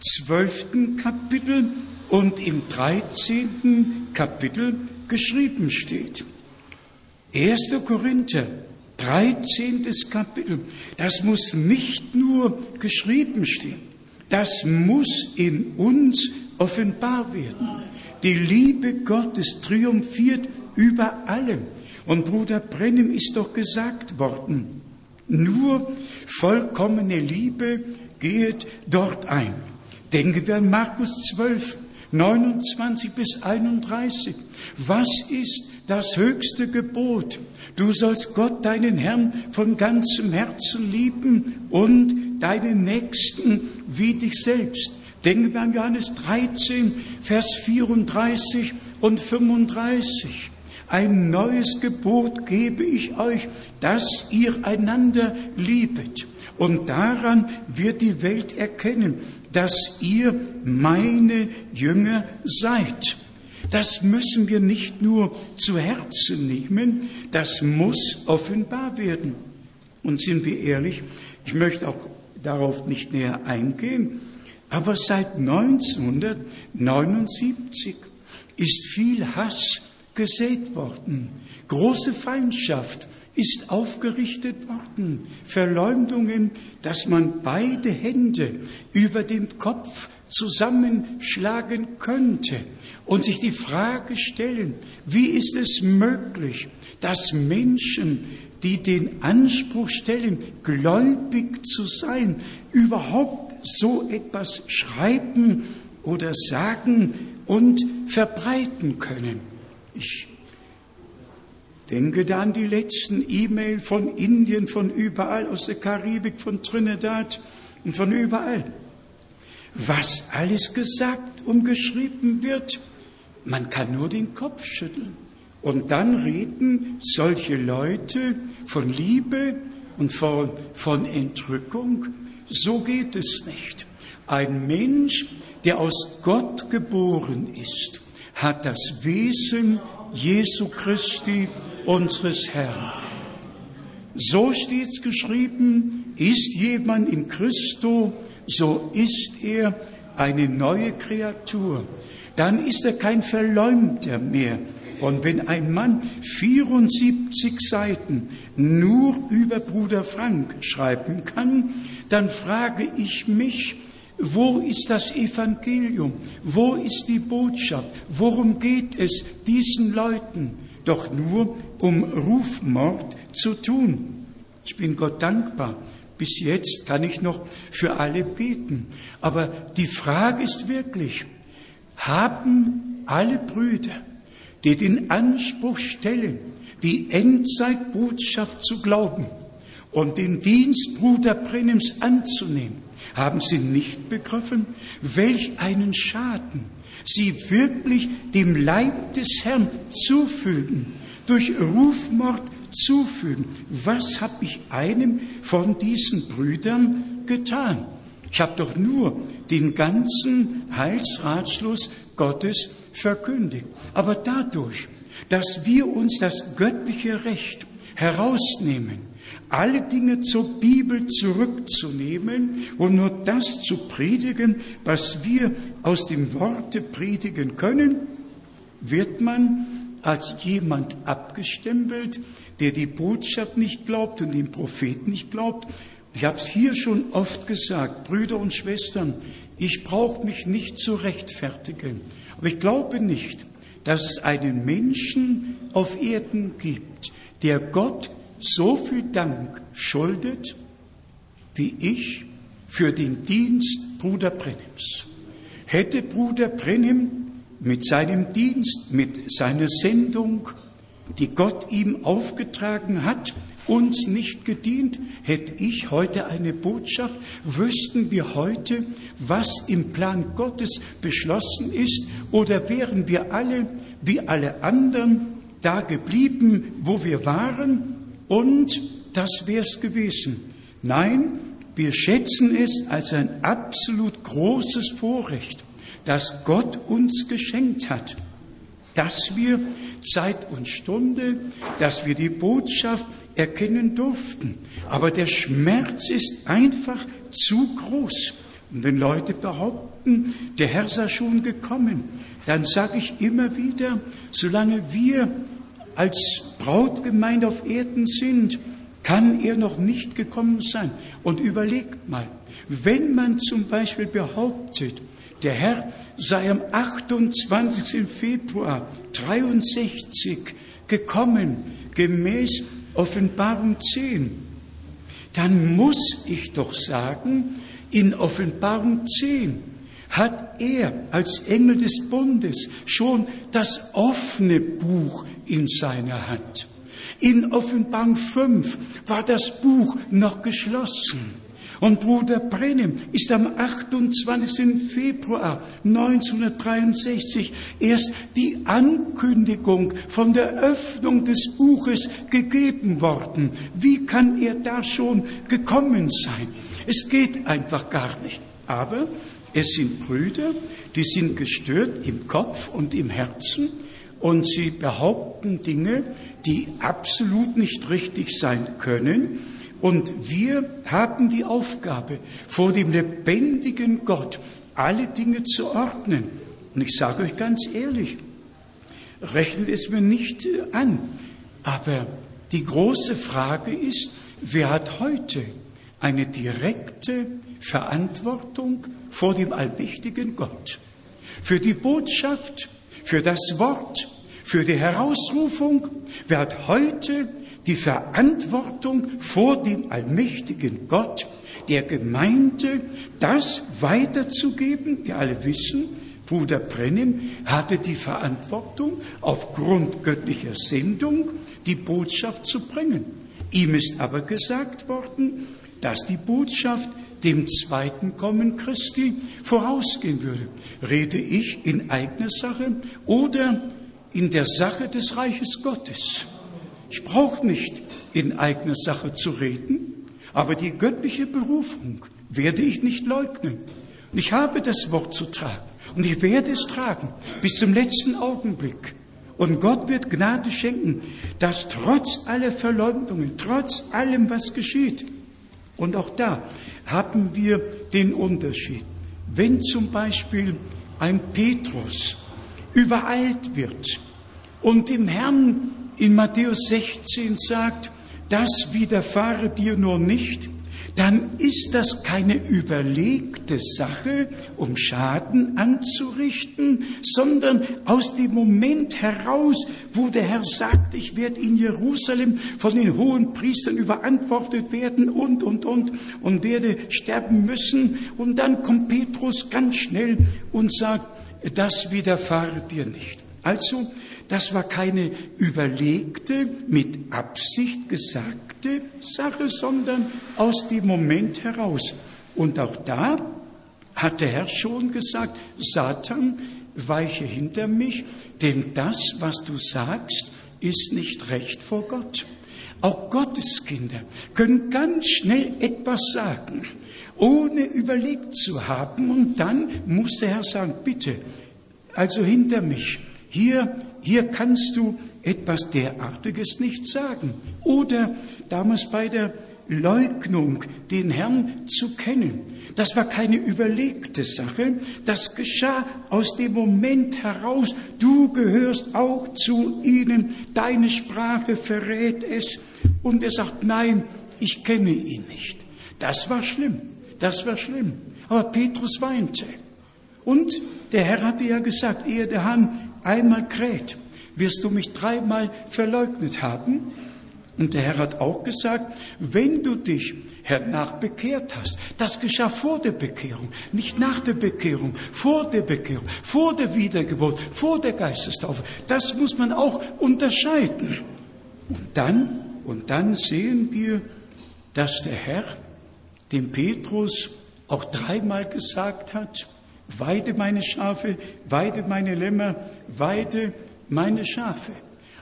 zwölften Kapitel und im dreizehnten Kapitel geschrieben steht. 1. Korinther, 13. Kapitel, das muss nicht nur geschrieben stehen, das muss in uns offenbar werden. Die Liebe Gottes triumphiert über allem. Und Bruder Brennem ist doch gesagt worden, nur vollkommene Liebe geht dort ein. Denken wir an Markus 12, 29 bis 31. Was ist das höchste Gebot? Du sollst Gott, deinen Herrn, von ganzem Herzen lieben und deinen Nächsten wie dich selbst. Denken wir an Johannes 13, Vers 34 und 35. Ein neues Gebot gebe ich euch, dass ihr einander liebet. Und daran wird die Welt erkennen, dass ihr meine Jünger seid. Das müssen wir nicht nur zu Herzen nehmen, das muss offenbar werden. Und sind wir ehrlich, ich möchte auch darauf nicht näher eingehen, aber seit 1979 ist viel Hass gesät worden. Große Feindschaft ist aufgerichtet worden. Verleumdungen, dass man beide Hände über dem Kopf zusammenschlagen könnte und sich die Frage stellen, wie ist es möglich, dass Menschen, die den Anspruch stellen, gläubig zu sein, überhaupt so etwas schreiben oder sagen und verbreiten können. Ich denke da an die letzten E-Mail von Indien, von überall, aus der Karibik, von Trinidad und von überall. Was alles gesagt und geschrieben wird, man kann nur den Kopf schütteln. Und dann reden solche Leute von Liebe und von, von Entrückung. So geht es nicht. Ein Mensch, der aus Gott geboren ist, hat das Wesen Jesu Christi, unseres Herrn. So steht's geschrieben, ist jemand in Christo, so ist er eine neue Kreatur. Dann ist er kein Verleumder mehr. Und wenn ein Mann 74 Seiten nur über Bruder Frank schreiben kann, dann frage ich mich, Wo ist das Evangelium? Wo ist die Botschaft? Worum geht es diesen Leuten? Doch nur um Rufmord zu tun. Ich bin Gott dankbar. Bis jetzt kann ich noch für alle beten. Aber die Frage ist wirklich, haben alle Brüder, die den Anspruch stellen, die Endzeitbotschaft zu glauben und den Dienst Bruder Brennims anzunehmen, haben sie nicht begriffen, welch einen Schaden sie wirklich dem Leib des Herrn zufügen, durch Rufmord zufügen. Was habe ich einem von diesen Brüdern getan? Ich habe doch nur den ganzen Heilsratschluss Gottes verkündigt. Aber dadurch, dass wir uns das göttliche Recht herausnehmen, alle Dinge zur Bibel zurückzunehmen und nur das zu predigen, was wir aus dem Worte predigen können, wird man als jemand abgestempelt, der die Botschaft nicht glaubt und den Propheten nicht glaubt. Ich habe es hier schon oft gesagt, Brüder und Schwestern, ich brauche mich nicht zu rechtfertigen, aber ich glaube nicht, dass es einen Menschen auf Erden gibt, der Gott so viel Dank schuldet, wie ich für den Dienst Bruder Brennims. Hätte Bruder Brennim mit seinem Dienst, mit seiner Sendung, die Gott ihm aufgetragen hat, uns nicht gedient, hätte ich heute eine Botschaft, wüssten wir heute, was im Plan Gottes beschlossen ist, oder wären wir alle wie alle anderen da geblieben, wo wir waren, und das wär's gewesen. Nein, wir schätzen es als ein absolut großes Vorrecht, das Gott uns geschenkt hat, dass wir Zeit und Stunde, dass wir die Botschaft erkennen durften. Aber der Schmerz ist einfach zu groß. Und wenn Leute behaupten, der Herr sei schon gekommen, dann sage ich immer wieder, solange wir als Brautgemeinde auf Erden sind, kann er noch nicht gekommen sein. Und überlegt mal, wenn man zum Beispiel behauptet, der Herr sei am 28. Februar 63 gekommen, gemäß Offenbarung 10, dann muss ich doch sagen, in Offenbarung 10 hat er als Engel des Bundes schon das offene Buch in seiner Hand. In Offenbarung 5 war das Buch noch geschlossen. Und Bruder Brennim ist am 28. Februar 1963 erst die Ankündigung von der Öffnung des Buches gegeben worden. Wie kann er da schon gekommen sein? Es geht einfach gar nicht. Aber es sind Brüder, die sind gestört im Kopf und im Herzen und sie behaupten Dinge, die absolut nicht richtig sein können. Und wir haben die Aufgabe, vor dem lebendigen Gott alle Dinge zu ordnen. Und ich sage euch ganz ehrlich, rechnet es mir nicht an. Aber die große Frage ist, wer hat heute eine direkte Verantwortung vor dem allmächtigen Gott. Für die Botschaft, für das Wort, für die Herausrufung. Wer hat heute die Verantwortung vor dem allmächtigen Gott, der Gemeinde, das weiterzugeben? Wir alle wissen, Bruder Brennim hatte die Verantwortung, aufgrund göttlicher Sendung die Botschaft zu bringen. Ihm ist aber gesagt worden, dass die Botschaft dem zweiten Kommen Christi vorausgehen würde. Rede ich in eigener Sache oder in der Sache des Reiches Gottes? Ich brauche nicht in eigener Sache zu reden, aber die göttliche Berufung werde ich nicht leugnen. Und ich habe das Wort zu tragen und ich werde es tragen bis zum letzten Augenblick. Und Gott wird Gnade schenken, dass trotz aller Verleumdungen, trotz allem, was geschieht, und auch da haben wir den Unterschied. Wenn zum Beispiel ein Petrus übereilt wird und dem Herrn in Matthäus 16 sagt, das widerfahre dir nur nicht, dann ist das keine überlegte Sache, um Schaden anzurichten, sondern aus dem Moment heraus, wo der Herr sagt, ich werde in Jerusalem von den hohen Priestern überantwortet werden und, und, und, und werde sterben müssen. Und dann kommt Petrus ganz schnell und sagt, das widerfahre dir nicht. Also, das war keine überlegte, mit Absicht gesagte Sache, sondern aus dem Moment heraus. Und auch da hat der Herr schon gesagt, Satan, weiche hinter mich, denn das, was du sagst, ist nicht recht vor Gott. Auch Gotteskinder können ganz schnell etwas sagen, ohne überlegt zu haben. Und dann muss der Herr sagen, bitte, also hinter mich, hier, hier kannst du etwas derartiges nicht sagen. Oder damals bei der Leugnung, den Herrn zu kennen. Das war keine überlegte Sache, das geschah aus dem Moment heraus, du gehörst auch zu ihnen, deine Sprache verrät es. Und er sagt, nein, ich kenne ihn nicht. Das war schlimm, das war schlimm. Aber Petrus weinte. Und der Herr hatte ja gesagt, ehe der Hahn einmal kräht, wirst du mich dreimal verleugnet haben. Und der Herr hat auch gesagt, wenn du dich hernach bekehrt hast, das geschah vor der Bekehrung, nicht nach der Bekehrung, vor der Bekehrung, vor der Wiedergeburt, vor der Geistestaufe. Das muss man auch unterscheiden. Und dann, und dann sehen wir, dass der Herr dem Petrus auch dreimal gesagt hat, weide meine Schafe, weide meine Lämmer, weide meine Schafe.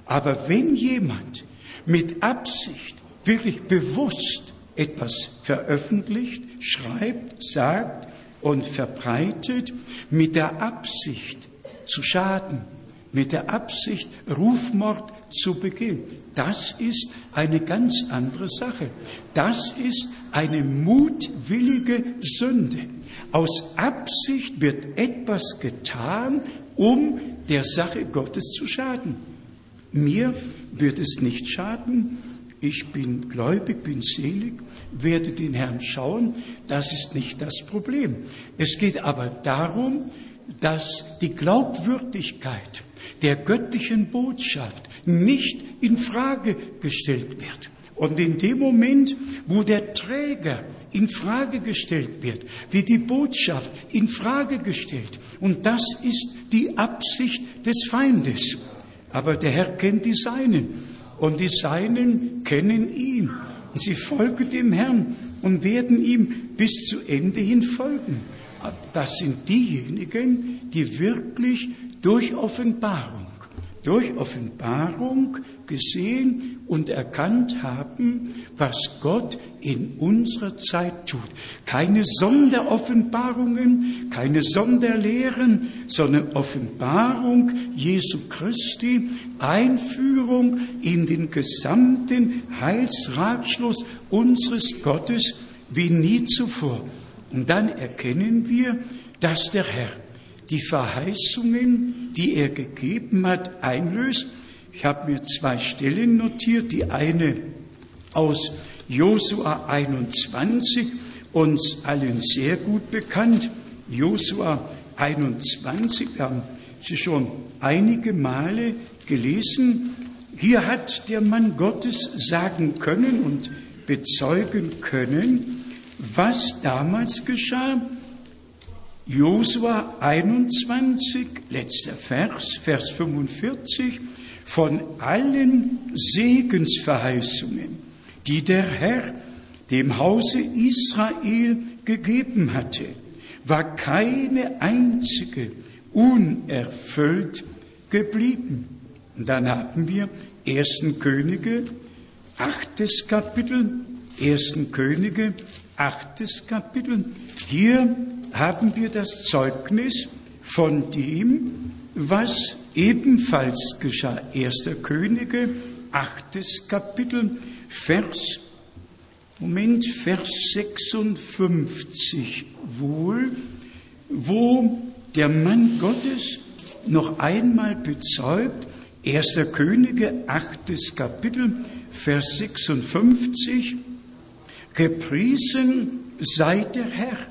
Aber wenn jemand mit Absicht, wirklich bewusst etwas veröffentlicht, schreibt, sagt und verbreitet, mit der Absicht zu schaden, mit der Absicht, Rufmord zu begehen. Das ist eine ganz andere Sache. Das ist eine mutwillige Sünde. Aus Absicht wird etwas getan, um der Sache Gottes zu schaden. Mir wird es nicht schaden. Ich bin gläubig, bin selig, werde den Herrn schauen. Das ist nicht das Problem. Es geht aber darum, dass die Glaubwürdigkeit der göttlichen Botschaft nicht in Frage gestellt wird. Und in dem Moment, wo der Träger in Frage gestellt wird, wird die Botschaft in Frage gestellt. Und das ist die Absicht des Feindes. Aber der Herr kennt die Seinen und die Seinen kennen ihn. Und sie folgen dem Herrn und werden ihm bis zu Ende hin folgen. Das sind diejenigen, die wirklich durch Offenbarung, durch Offenbarung gesehen und erkannt haben, was Gott in unserer Zeit tut. Keine Sonderoffenbarungen, keine Sonderlehren, sondern Offenbarung Jesu Christi, Einführung in den gesamten Heilsratschluss unseres Gottes wie nie zuvor. Und dann erkennen wir, dass der Herr die Verheißungen, die er gegeben hat, einlöst ich habe mir zwei Stellen notiert. Die eine aus Josua 21, uns allen sehr gut bekannt. Josua 21, wir haben sie schon einige Male gelesen. Hier hat der Mann Gottes sagen können und bezeugen können, was damals geschah. Josua 21, letzter Vers, Vers 45 von allen Segensverheißungen, die der Herr dem Hause Israel gegeben hatte, war keine einzige unerfüllt geblieben. Und dann haben wir 1. Könige, achtes Kapitel, 1. Könige, achtes Kapitel. Hier haben wir das Zeugnis von dem, was ebenfalls geschah. Erster Könige, achtes Kapitel, Vers, Moment, Vers 56 wohl, wo der Mann Gottes noch einmal bezeugt, Erster Könige, achtes Kapitel, Vers 56, Gepriesen sei der Herr,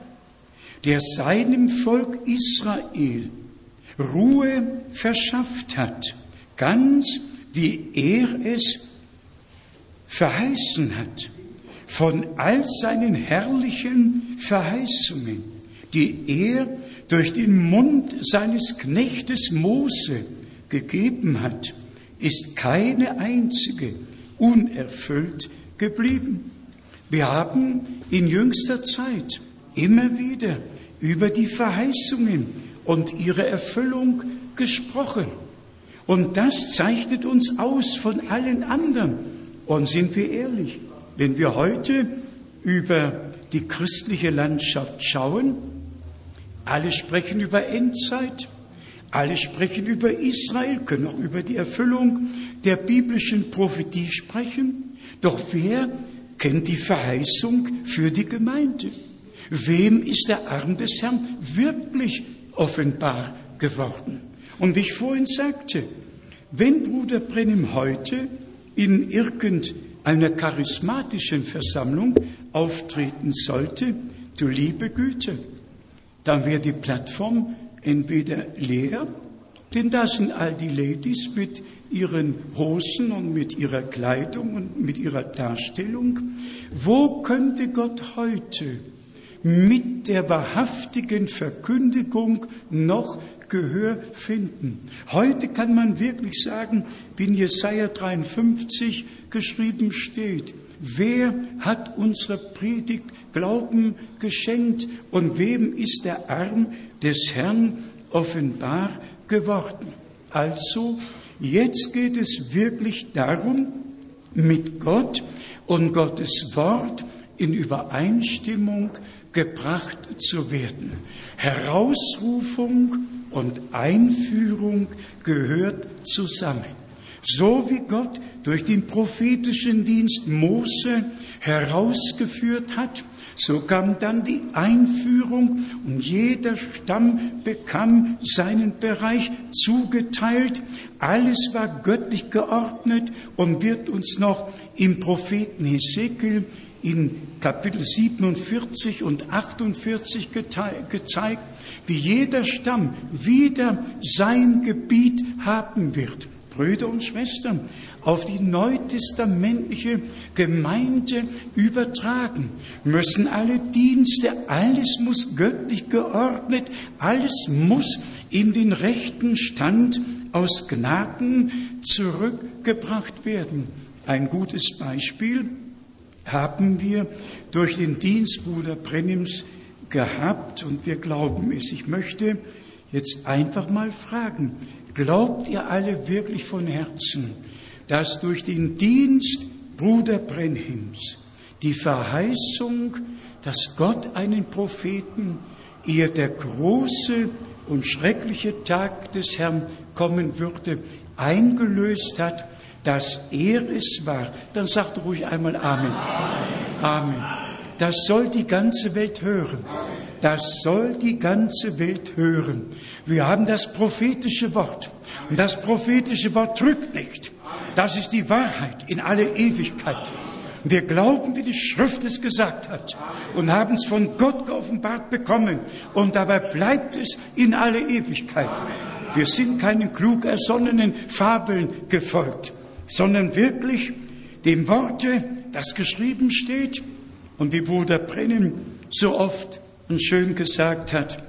der seinem Volk Israel Ruhe verschafft hat, ganz wie er es verheißen hat, von all seinen herrlichen Verheißungen, die er durch den Mund seines Knechtes Mose gegeben hat, ist keine einzige unerfüllt geblieben. Wir haben in jüngster Zeit immer wieder über die Verheißungen und ihre Erfüllung gesprochen. Und das zeichnet uns aus von allen anderen. Und sind wir ehrlich, wenn wir heute über die christliche Landschaft schauen, alle sprechen über Endzeit, alle sprechen über Israel, können auch über die Erfüllung der biblischen Prophetie sprechen. Doch wer kennt die Verheißung für die Gemeinde? Wem ist der Arm des Herrn wirklich offenbar geworden? Und wie ich vorhin sagte, wenn Bruder Brennim heute in irgendeiner charismatischen Versammlung auftreten sollte, du liebe Güte, dann wäre die Plattform entweder leer, denn da sind all die Ladies mit ihren Hosen und mit ihrer Kleidung und mit ihrer Darstellung. Wo könnte Gott heute mit der wahrhaftigen Verkündigung noch Gehör finden. Heute kann man wirklich sagen, wie in Jesaja 53 geschrieben steht, wer hat unsere Predigt Glauben geschenkt und wem ist der Arm des Herrn offenbar geworden. Also, jetzt geht es wirklich darum, mit Gott und Gottes Wort in Übereinstimmung gebracht zu werden. Herausrufung und Einführung gehört zusammen. So wie Gott durch den prophetischen Dienst Mose herausgeführt hat, so kam dann die Einführung und jeder Stamm bekam seinen Bereich zugeteilt. Alles war göttlich geordnet und wird uns noch im Propheten Hesekiel in Kapitel 47 und 48 gezeigt, wie jeder Stamm wieder sein Gebiet haben wird. Brüder und Schwestern, auf die neutestamentliche Gemeinde übertragen, müssen alle Dienste, alles muss göttlich geordnet, alles muss in den rechten Stand aus Gnaden zurückgebracht werden. Ein gutes Beispiel haben wir durch den Dienst Bruder Brennims gehabt und wir glauben es. Ich möchte jetzt einfach mal fragen, glaubt ihr alle wirklich von Herzen, dass durch den Dienst Bruder Brenhims die Verheißung, dass Gott einen Propheten, ehe der große und schreckliche Tag des Herrn kommen würde, eingelöst hat, dass er es war, dann sagt ruhig einmal Amen. Amen. Das soll die ganze Welt hören. Das soll die ganze Welt hören. Wir haben das prophetische Wort. Und das prophetische Wort drückt nicht. Das ist die Wahrheit in alle Ewigkeit. Wir glauben, wie die Schrift es gesagt hat und haben es von Gott geoffenbart bekommen. Und dabei bleibt es in alle Ewigkeit. Wir sind keinen klug ersonnenen Fabeln gefolgt sondern wirklich dem Worte, das geschrieben steht und wie Bruder Brennan so oft und schön gesagt hat,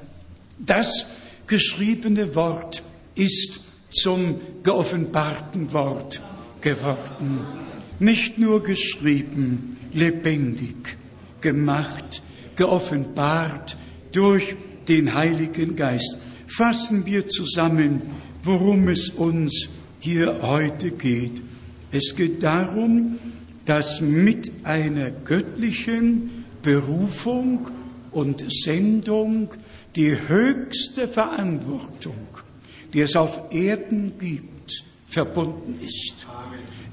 das geschriebene Wort ist zum geoffenbarten Wort geworden. Nicht nur geschrieben, lebendig, gemacht, geoffenbart durch den Heiligen Geist. Fassen wir zusammen, worum es uns hier heute geht. Es geht darum, dass mit einer göttlichen Berufung und Sendung die höchste Verantwortung, die es auf Erden gibt, verbunden ist.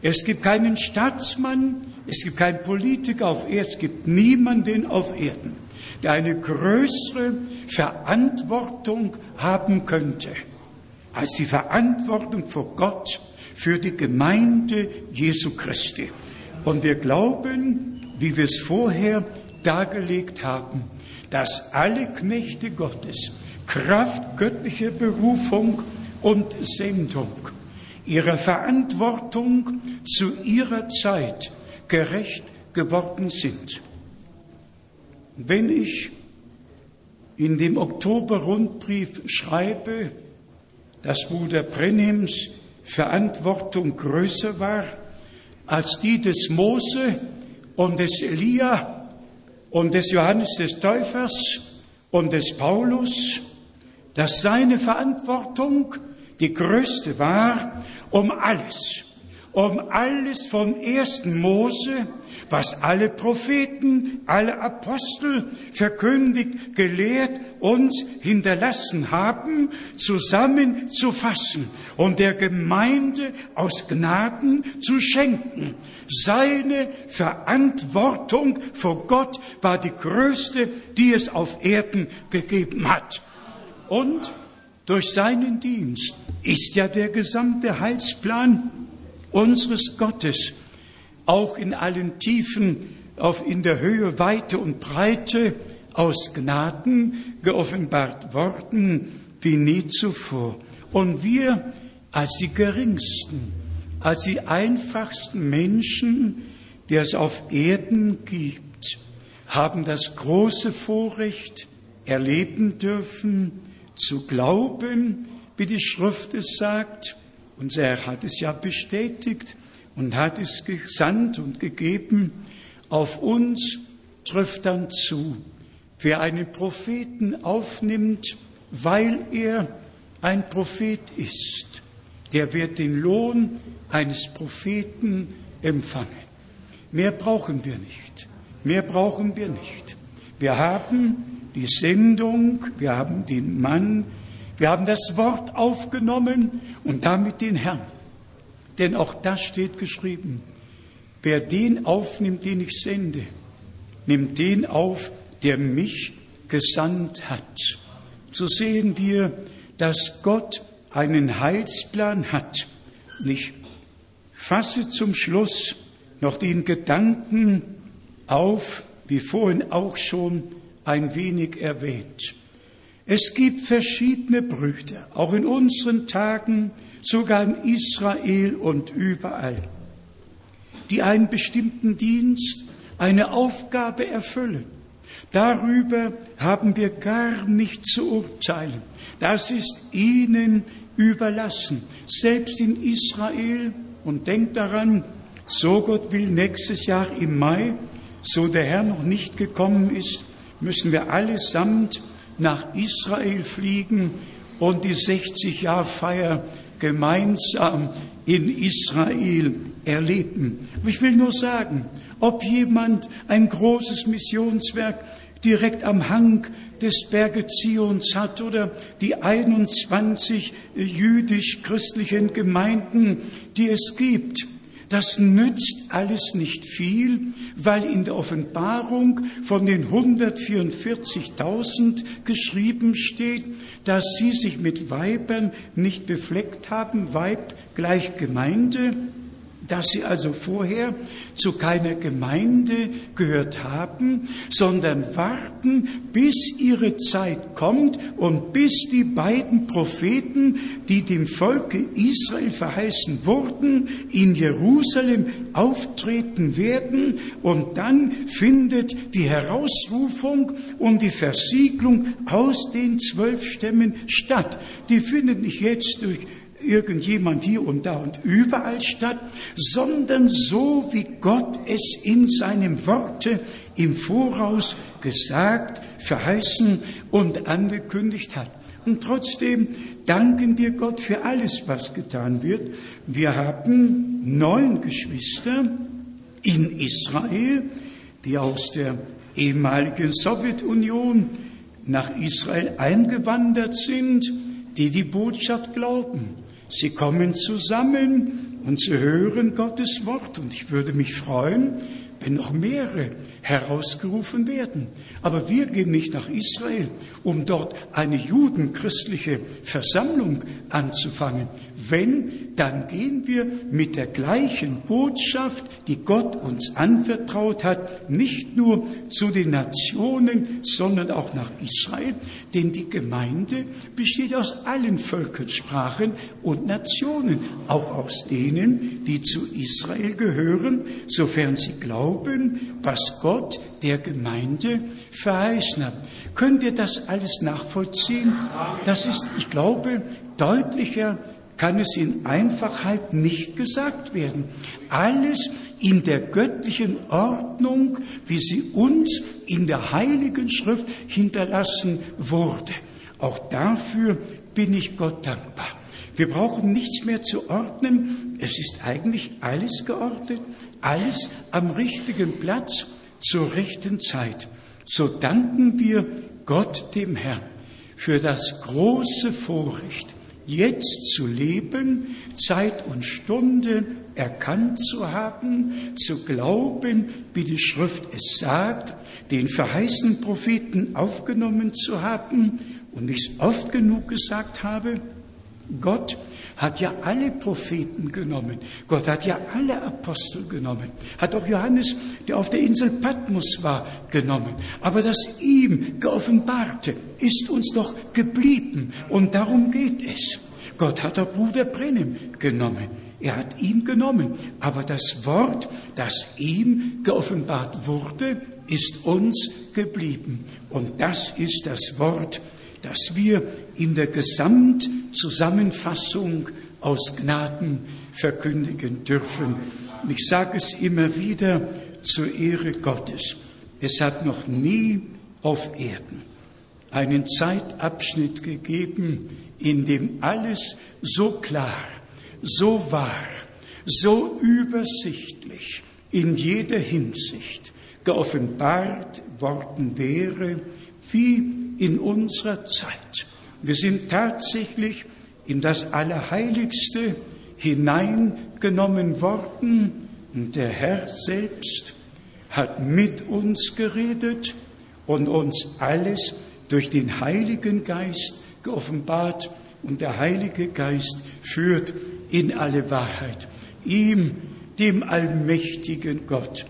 Es gibt keinen Staatsmann, es gibt keinen Politiker auf Erden, es gibt niemanden auf Erden, der eine größere Verantwortung haben könnte als die Verantwortung vor Gott für die Gemeinde Jesu Christi. Und wir glauben, wie wir es vorher dargelegt haben, dass alle Knechte Gottes Kraft göttlicher Berufung und Sendung ihrer Verantwortung zu ihrer Zeit gerecht geworden sind. Wenn ich in dem Oktober-Rundbrief schreibe, dass Bruder Brennims Verantwortung größer war als die des Mose und des Elia und des Johannes des Täufers und des Paulus, dass seine Verantwortung die größte war, um alles, um alles vom ersten Mose, was alle Propheten, alle Apostel verkündigt, gelehrt, uns hinterlassen haben, zusammenzufassen und der Gemeinde aus Gnaden zu schenken. Seine Verantwortung vor Gott war die größte, die es auf Erden gegeben hat. Und durch seinen Dienst ist ja der gesamte Heilsplan unseres Gottes auch in allen Tiefen, auf in der Höhe, Weite und Breite aus Gnaden geoffenbart worden wie nie zuvor. Und wir als die geringsten, als die einfachsten Menschen, die es auf Erden gibt, haben das große Vorrecht erleben dürfen, zu glauben, wie die Schrift es sagt. Unser Herr hat es ja bestätigt und hat es gesandt und gegeben. Auf uns trifft dann zu, wer einen Propheten aufnimmt, weil er ein Prophet ist, der wird den Lohn eines Propheten empfangen. Mehr brauchen wir nicht. Mehr brauchen wir nicht. Wir haben die Sendung, wir haben den Mann, wir haben das Wort aufgenommen und damit den Herrn. Denn auch das steht geschrieben. Wer den aufnimmt, den ich sende, nimmt den auf, der mich gesandt hat. So sehen wir, dass Gott einen Heilsplan hat. Und ich fasse zum Schluss noch den Gedanken auf, wie vorhin auch schon ein wenig erwähnt. Es gibt verschiedene Brüder, auch in unseren Tagen, sogar in Israel und überall, die einen bestimmten Dienst, eine Aufgabe erfüllen. Darüber haben wir gar nicht zu urteilen. Das ist ihnen überlassen. Selbst in Israel, und denkt daran, so Gott will, nächstes Jahr im Mai, so der Herr noch nicht gekommen ist, müssen wir allesamt nach Israel fliegen und die 60 Jahr Feier gemeinsam in Israel erleben. ich will nur sagen, ob jemand ein großes Missionswerk direkt am Hang des Berge Zions hat oder die 21 jüdisch-christlichen Gemeinden, die es gibt, das nützt alles nicht viel, weil in der Offenbarung von den 144.000 geschrieben steht, dass sie sich mit Weibern nicht befleckt haben, Weib gleich Gemeinde, dass sie also vorher zu keiner Gemeinde gehört haben, sondern warten, bis ihre Zeit kommt und bis die beiden Propheten, die dem Volke Israel verheißen wurden, in Jerusalem auftreten werden und dann findet die Herausrufung und die Versiegelung aus den zwölf Stämmen statt. Die findet nicht jetzt durch irgendjemand hier und da und überall statt, sondern so, wie Gott es in seinem Worte im Voraus gesagt, verheißen und angekündigt hat. Und trotzdem danken wir Gott für alles, was getan wird. Wir haben neun Geschwister in Israel, die aus der ehemaligen Sowjetunion nach Israel eingewandert sind, die die Botschaft glauben. Sie kommen zusammen und sie hören Gottes Wort. Und ich würde mich freuen, wenn noch mehrere herausgerufen werden. Aber wir gehen nicht nach Israel, um dort eine judenchristliche Versammlung anzufangen. Wenn, dann gehen wir mit der gleichen Botschaft, die Gott uns anvertraut hat, nicht nur zu den Nationen, sondern auch nach Israel. Denn die Gemeinde besteht aus allen Völkern, Sprachen und Nationen, auch aus denen, die zu Israel gehören, sofern sie glauben, was Gott der Gemeinde verheißen hat. Könnt ihr das alles nachvollziehen? Das ist, ich glaube, deutlicher kann es in Einfachheit nicht gesagt werden. Alles in der göttlichen Ordnung, wie sie uns in der Heiligen Schrift hinterlassen wurde. Auch dafür bin ich Gott dankbar. Wir brauchen nichts mehr zu ordnen. Es ist eigentlich alles geordnet, alles am richtigen Platz zur rechten Zeit. So danken wir Gott dem Herrn für das große Vorrecht, jetzt zu leben, Zeit und Stunde erkannt zu haben, zu glauben, wie die Schrift es sagt, den verheißenen Propheten aufgenommen zu haben und ich es oft genug gesagt habe, Gott hat ja alle Propheten genommen. Gott hat ja alle Apostel genommen. Hat auch Johannes, der auf der Insel Patmos war, genommen. Aber das ihm geoffenbarte ist uns doch geblieben. Und darum geht es. Gott hat auch Bruder Brennem genommen. Er hat ihn genommen. Aber das Wort, das ihm geoffenbart wurde, ist uns geblieben. Und das ist das Wort, das wir in der Gesamtzusammenfassung aus Gnaden verkündigen dürfen. Und ich sage es immer wieder zur Ehre Gottes. Es hat noch nie auf Erden einen Zeitabschnitt gegeben, in dem alles so klar, so wahr, so übersichtlich in jeder Hinsicht geoffenbart worden wäre, wie in unserer Zeit. Wir sind tatsächlich in das Allerheiligste hineingenommen worden und der Herr selbst hat mit uns geredet und uns alles durch den Heiligen Geist geoffenbart und der Heilige Geist führt in alle Wahrheit. Ihm, dem allmächtigen Gott,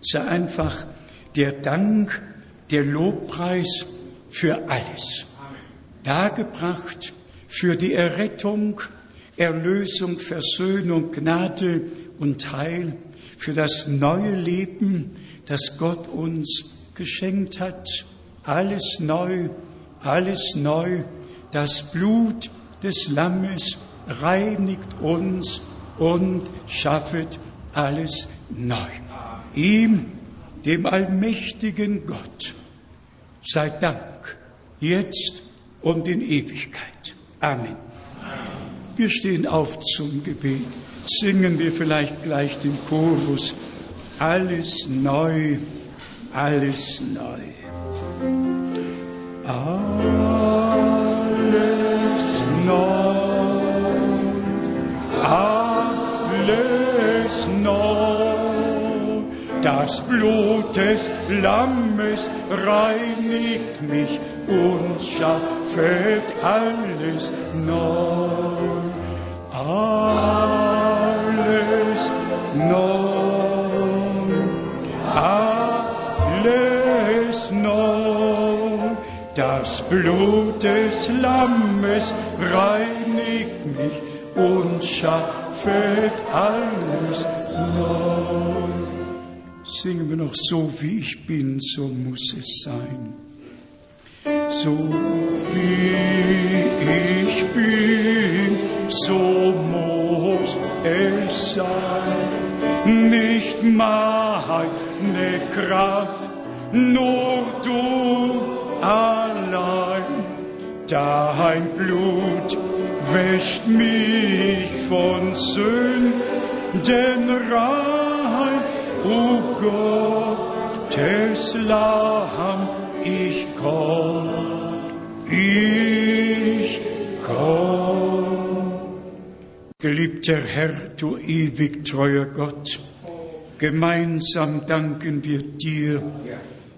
sei einfach der Dank, der Lobpreis für alles dargebracht, für die Errettung, Erlösung, Versöhnung, Gnade und Heil, für das neue Leben, das Gott uns geschenkt hat. Alles neu, alles neu. Das Blut des Lammes reinigt uns und schaffet alles neu. Ihm, dem allmächtigen Gott, sei Dank, jetzt und in Ewigkeit. Amen. Wir stehen auf zum Gebet. Singen wir vielleicht gleich den Chorus. Alles neu, alles neu. Alles neu, alles neu. Das Blut des Lammes reinigt mich und schaffet alles neu. Alles neu. Alles neu. Das Blut des Lammes reinigt mich und schaffet alles neu. Singen wir noch so, wie ich bin, so muss es sein so wie ich bin, so muss es sein. Nicht meine Kraft, nur du allein. Dein Blut wäscht mich von Sünden rein, Gottes Lamm ich komm, ich komm. Geliebter Herr, du ewig treuer Gott, Gemeinsam danken wir dir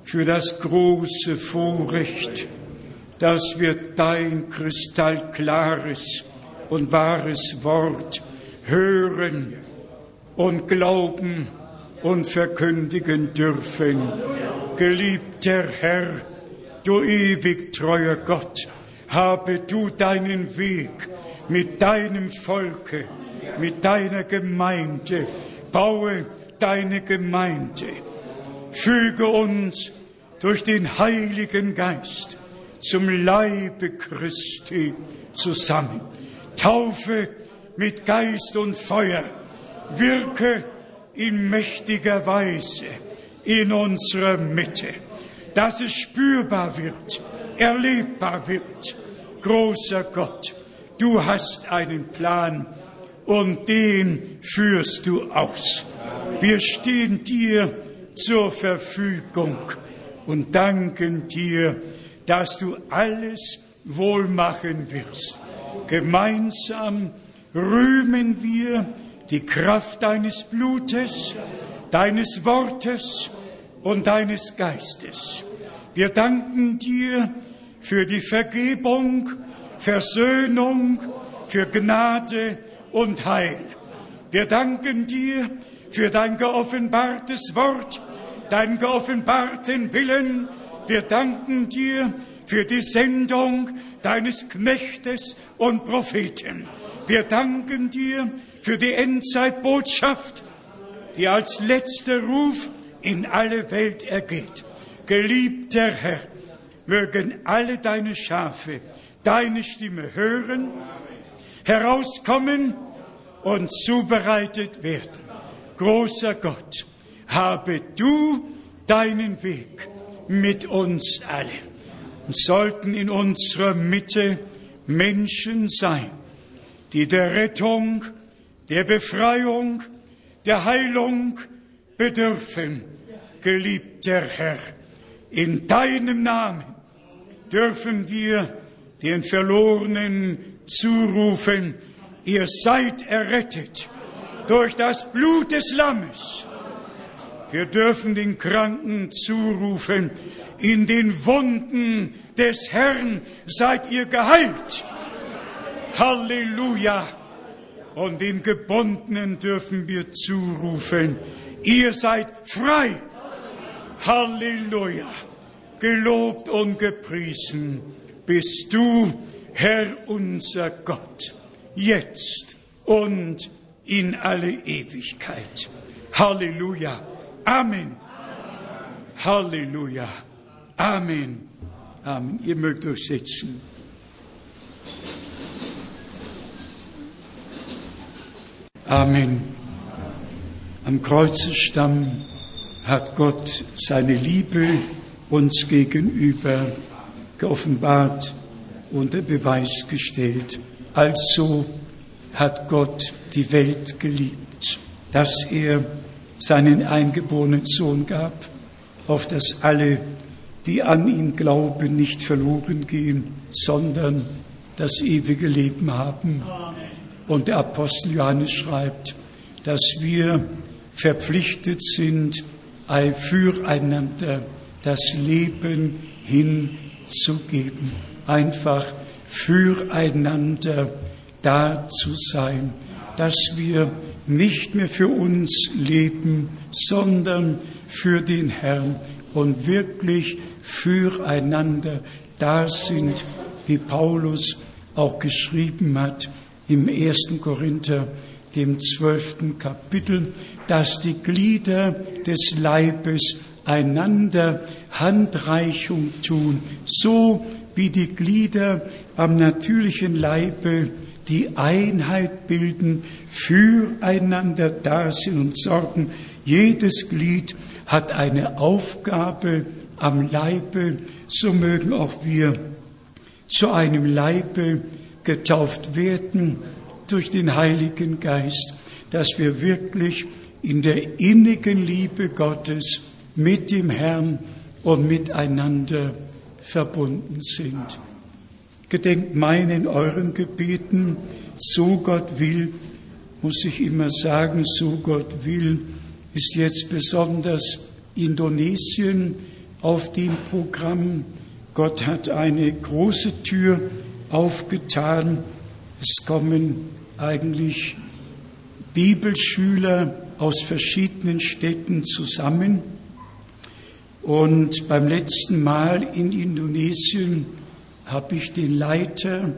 für das große Vorrecht, dass wir dein kristallklares und wahres Wort hören und glauben und verkündigen dürfen. Geliebter Herr, du ewig treuer Gott, habe du deinen Weg mit deinem Volke, mit deiner Gemeinde, baue deine Gemeinde. Füge uns durch den Heiligen Geist zum Leibe Christi zusammen. Taufe mit Geist und Feuer. Wirke in mächtiger Weise in unserer Mitte, dass es spürbar wird, erlebbar wird. Großer Gott, du hast einen Plan und den führst du aus. Wir stehen dir zur Verfügung und danken dir, dass du alles wohl machen wirst. Gemeinsam rühmen wir die Kraft deines Blutes, deines Wortes und deines Geistes. Wir danken dir für die Vergebung, Versöhnung, für Gnade und Heil. Wir danken dir für dein geoffenbartes Wort, deinen geoffenbarten Willen. Wir danken dir für die Sendung deines Knechtes und Propheten. Wir danken dir für die Endzeitbotschaft, die als letzter Ruf in alle Welt ergeht. Geliebter Herr, mögen alle deine Schafe deine Stimme hören, herauskommen und zubereitet werden großer Gott, habe du deinen Weg mit uns alle. Und sollten in unserer Mitte Menschen sein, die der Rettung, der Befreiung, der Heilung bedürfen, geliebter Herr, in deinem Namen dürfen wir den Verlorenen zurufen, ihr seid errettet durch das Blut des Lammes. Wir dürfen den Kranken zurufen, in den Wunden des Herrn seid ihr geheilt. Halleluja. Und den Gebundenen dürfen wir zurufen, ihr seid frei. Halleluja. Gelobt und gepriesen bist du, Herr unser Gott, jetzt und in alle Ewigkeit. Halleluja. Amen. Halleluja. Amen. Amen. Ihr mögt euch sitzen. Amen. Am Kreuzestamm hat Gott seine Liebe uns gegenüber geoffenbart unter Beweis gestellt. Also hat Gott die Welt geliebt, dass er seinen eingeborenen Sohn gab, auf dass alle, die an ihn glauben, nicht verloren gehen, sondern das ewige Leben haben. Und der Apostel Johannes schreibt, dass wir verpflichtet sind, füreinander das Leben hinzugeben. Einfach füreinander da zu sein, dass wir nicht mehr für uns leben, sondern für den Herrn und wirklich füreinander da sind, wie Paulus auch geschrieben hat im ersten Korinther, dem zwölften Kapitel, dass die Glieder des Leibes einander Handreichung tun, so wie die Glieder am natürlichen Leibe die Einheit bilden, füreinander da sind und sorgen. Jedes Glied hat eine Aufgabe am Leibe, so mögen auch wir zu einem Leibe getauft werden durch den Heiligen Geist, dass wir wirklich in der innigen Liebe Gottes mit dem Herrn und miteinander verbunden sind. Gedenkt meinen euren Gebeten, so Gott will, muss ich immer sagen, so Gott will, ist jetzt besonders Indonesien auf dem Programm. Gott hat eine große Tür aufgetan. Es kommen eigentlich Bibelschüler aus verschiedenen Städten zusammen. Und beim letzten Mal in Indonesien habe ich den Leiter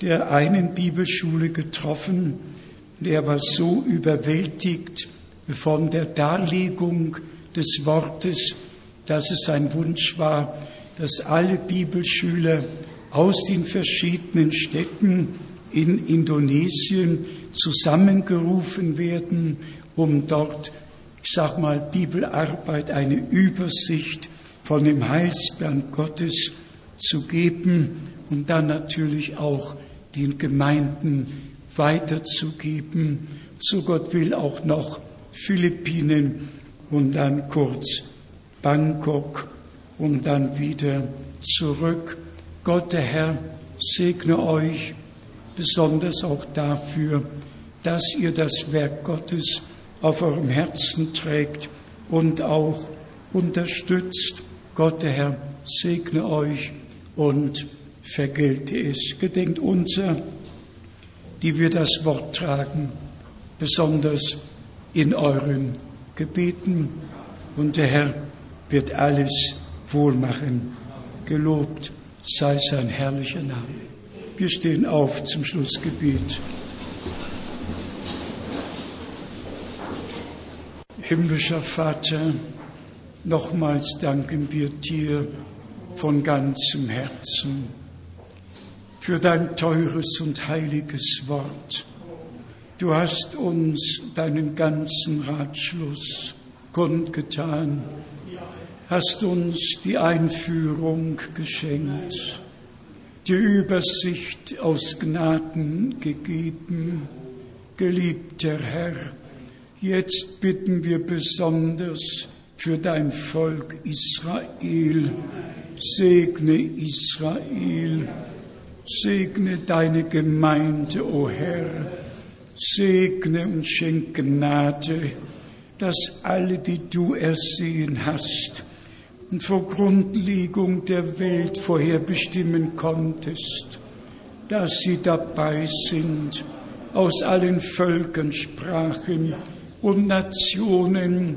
der einen Bibelschule getroffen. Der war so überwältigt von der Darlegung des Wortes, dass es sein Wunsch war, dass alle Bibelschüler aus den verschiedenen Städten in Indonesien zusammengerufen werden, um dort, ich sag mal, Bibelarbeit, eine Übersicht von dem Heilsplan Gottes zu geben und dann natürlich auch den Gemeinden weiterzugeben. So Gott will auch noch Philippinen und dann kurz Bangkok und dann wieder zurück. Gott der Herr segne euch besonders auch dafür, dass ihr das Werk Gottes auf eurem Herzen trägt und auch unterstützt. Gott der Herr segne euch und vergelte es. Gedenkt unser, die wir das Wort tragen, besonders in euren Gebeten. Und der Herr wird alles wohlmachen. Gelobt sei sein herrlicher Name. Wir stehen auf zum Schlussgebet. Himmlischer Vater, nochmals danken wir dir von ganzem Herzen für dein teures und heiliges Wort. Du hast uns deinen ganzen Ratschluss kundgetan, hast uns die Einführung geschenkt, die Übersicht aus Gnaden gegeben. Geliebter Herr, jetzt bitten wir besonders für dein Volk Israel. Segne Israel Segne deine Gemeinde, o oh Herr. Segne und schenke Gnade, dass alle, die du ersehen hast und vor Grundlegung der Welt vorherbestimmen konntest, dass sie dabei sind, aus allen Völkern, Sprachen und Nationen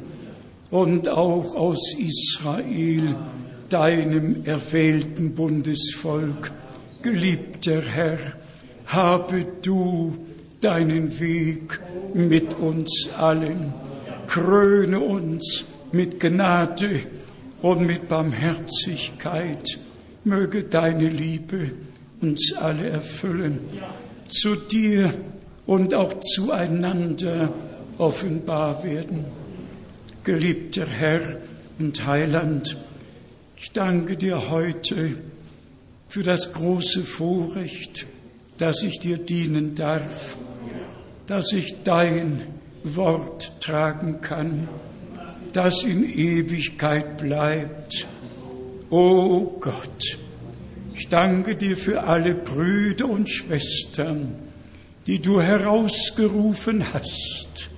und auch aus Israel, deinem erwählten Bundesvolk, Geliebter Herr, habe du deinen Weg mit uns allen. Kröne uns mit Gnade und mit Barmherzigkeit. Möge deine Liebe uns alle erfüllen. Zu dir und auch zueinander offenbar werden. Geliebter Herr und Heiland, ich danke dir heute für das große Vorrecht, dass ich dir dienen darf, dass ich dein Wort tragen kann, das in Ewigkeit bleibt. O oh Gott, ich danke dir für alle Brüder und Schwestern, die du herausgerufen hast,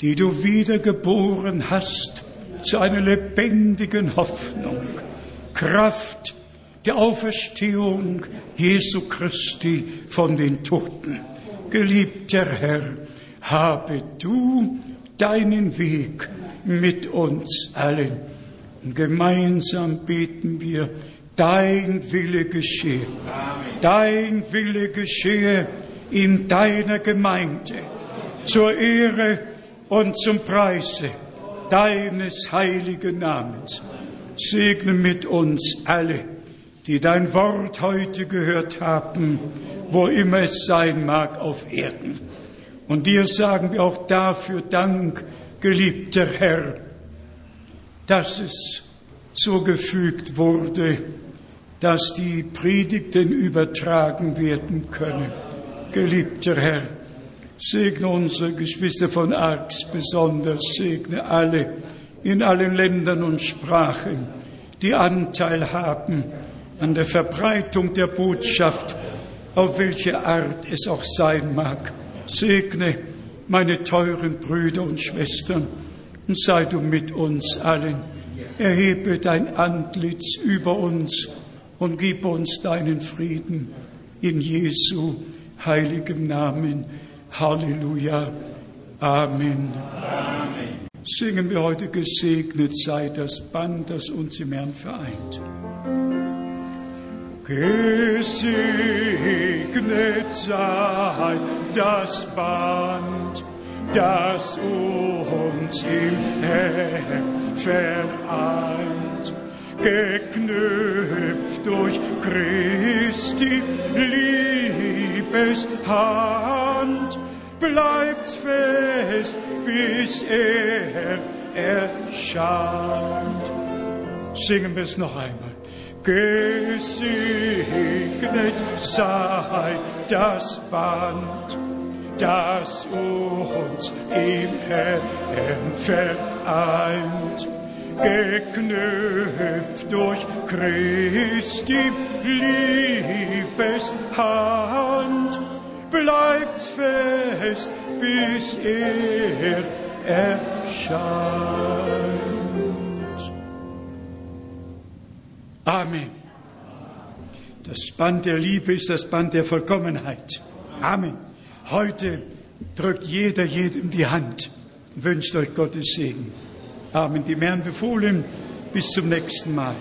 die du wiedergeboren hast zu einer lebendigen Hoffnung, Kraft der Auferstehung Jesu Christi von den Toten. Geliebter Herr, habe du deinen Weg mit uns allen. Und gemeinsam beten wir, dein Wille geschehe. Dein Wille geschehe in deiner Gemeinde zur Ehre und zum Preise deines heiligen Namens. Segne mit uns alle die dein Wort heute gehört haben, wo immer es sein mag auf Erden. Und dir sagen wir auch dafür Dank, geliebter Herr, dass es so gefügt wurde, dass die Predigten übertragen werden können. Geliebter Herr, segne unsere Geschwister von Arx besonders, segne alle in allen Ländern und Sprachen, die Anteil haben an der Verbreitung der Botschaft, auf welche Art es auch sein mag. Segne meine teuren Brüder und Schwestern, und sei du mit uns allen. Erhebe dein Antlitz über uns und gib uns deinen Frieden in Jesu heiligem Namen. Halleluja. Amen. Amen. Singen wir heute gesegnet sei das Band, das uns im Herrn vereint. Gesegnet sei das Band, das uns im Herrn vereint, geknüpft durch Christi Liebeshand, bleibt fest, bis er erscheint. Singen wir es noch einmal. Gesegnet sei das Band, das uns im Herrn vereint, geknüpft durch Christi Liebeshand, bleibt fest, bis er erscheint. Amen. Das Band der Liebe ist das Band der Vollkommenheit. Amen. Heute drückt jeder jedem die Hand, wünscht euch Gottes Segen. Amen. Die Herren befohlen, bis zum nächsten Mal.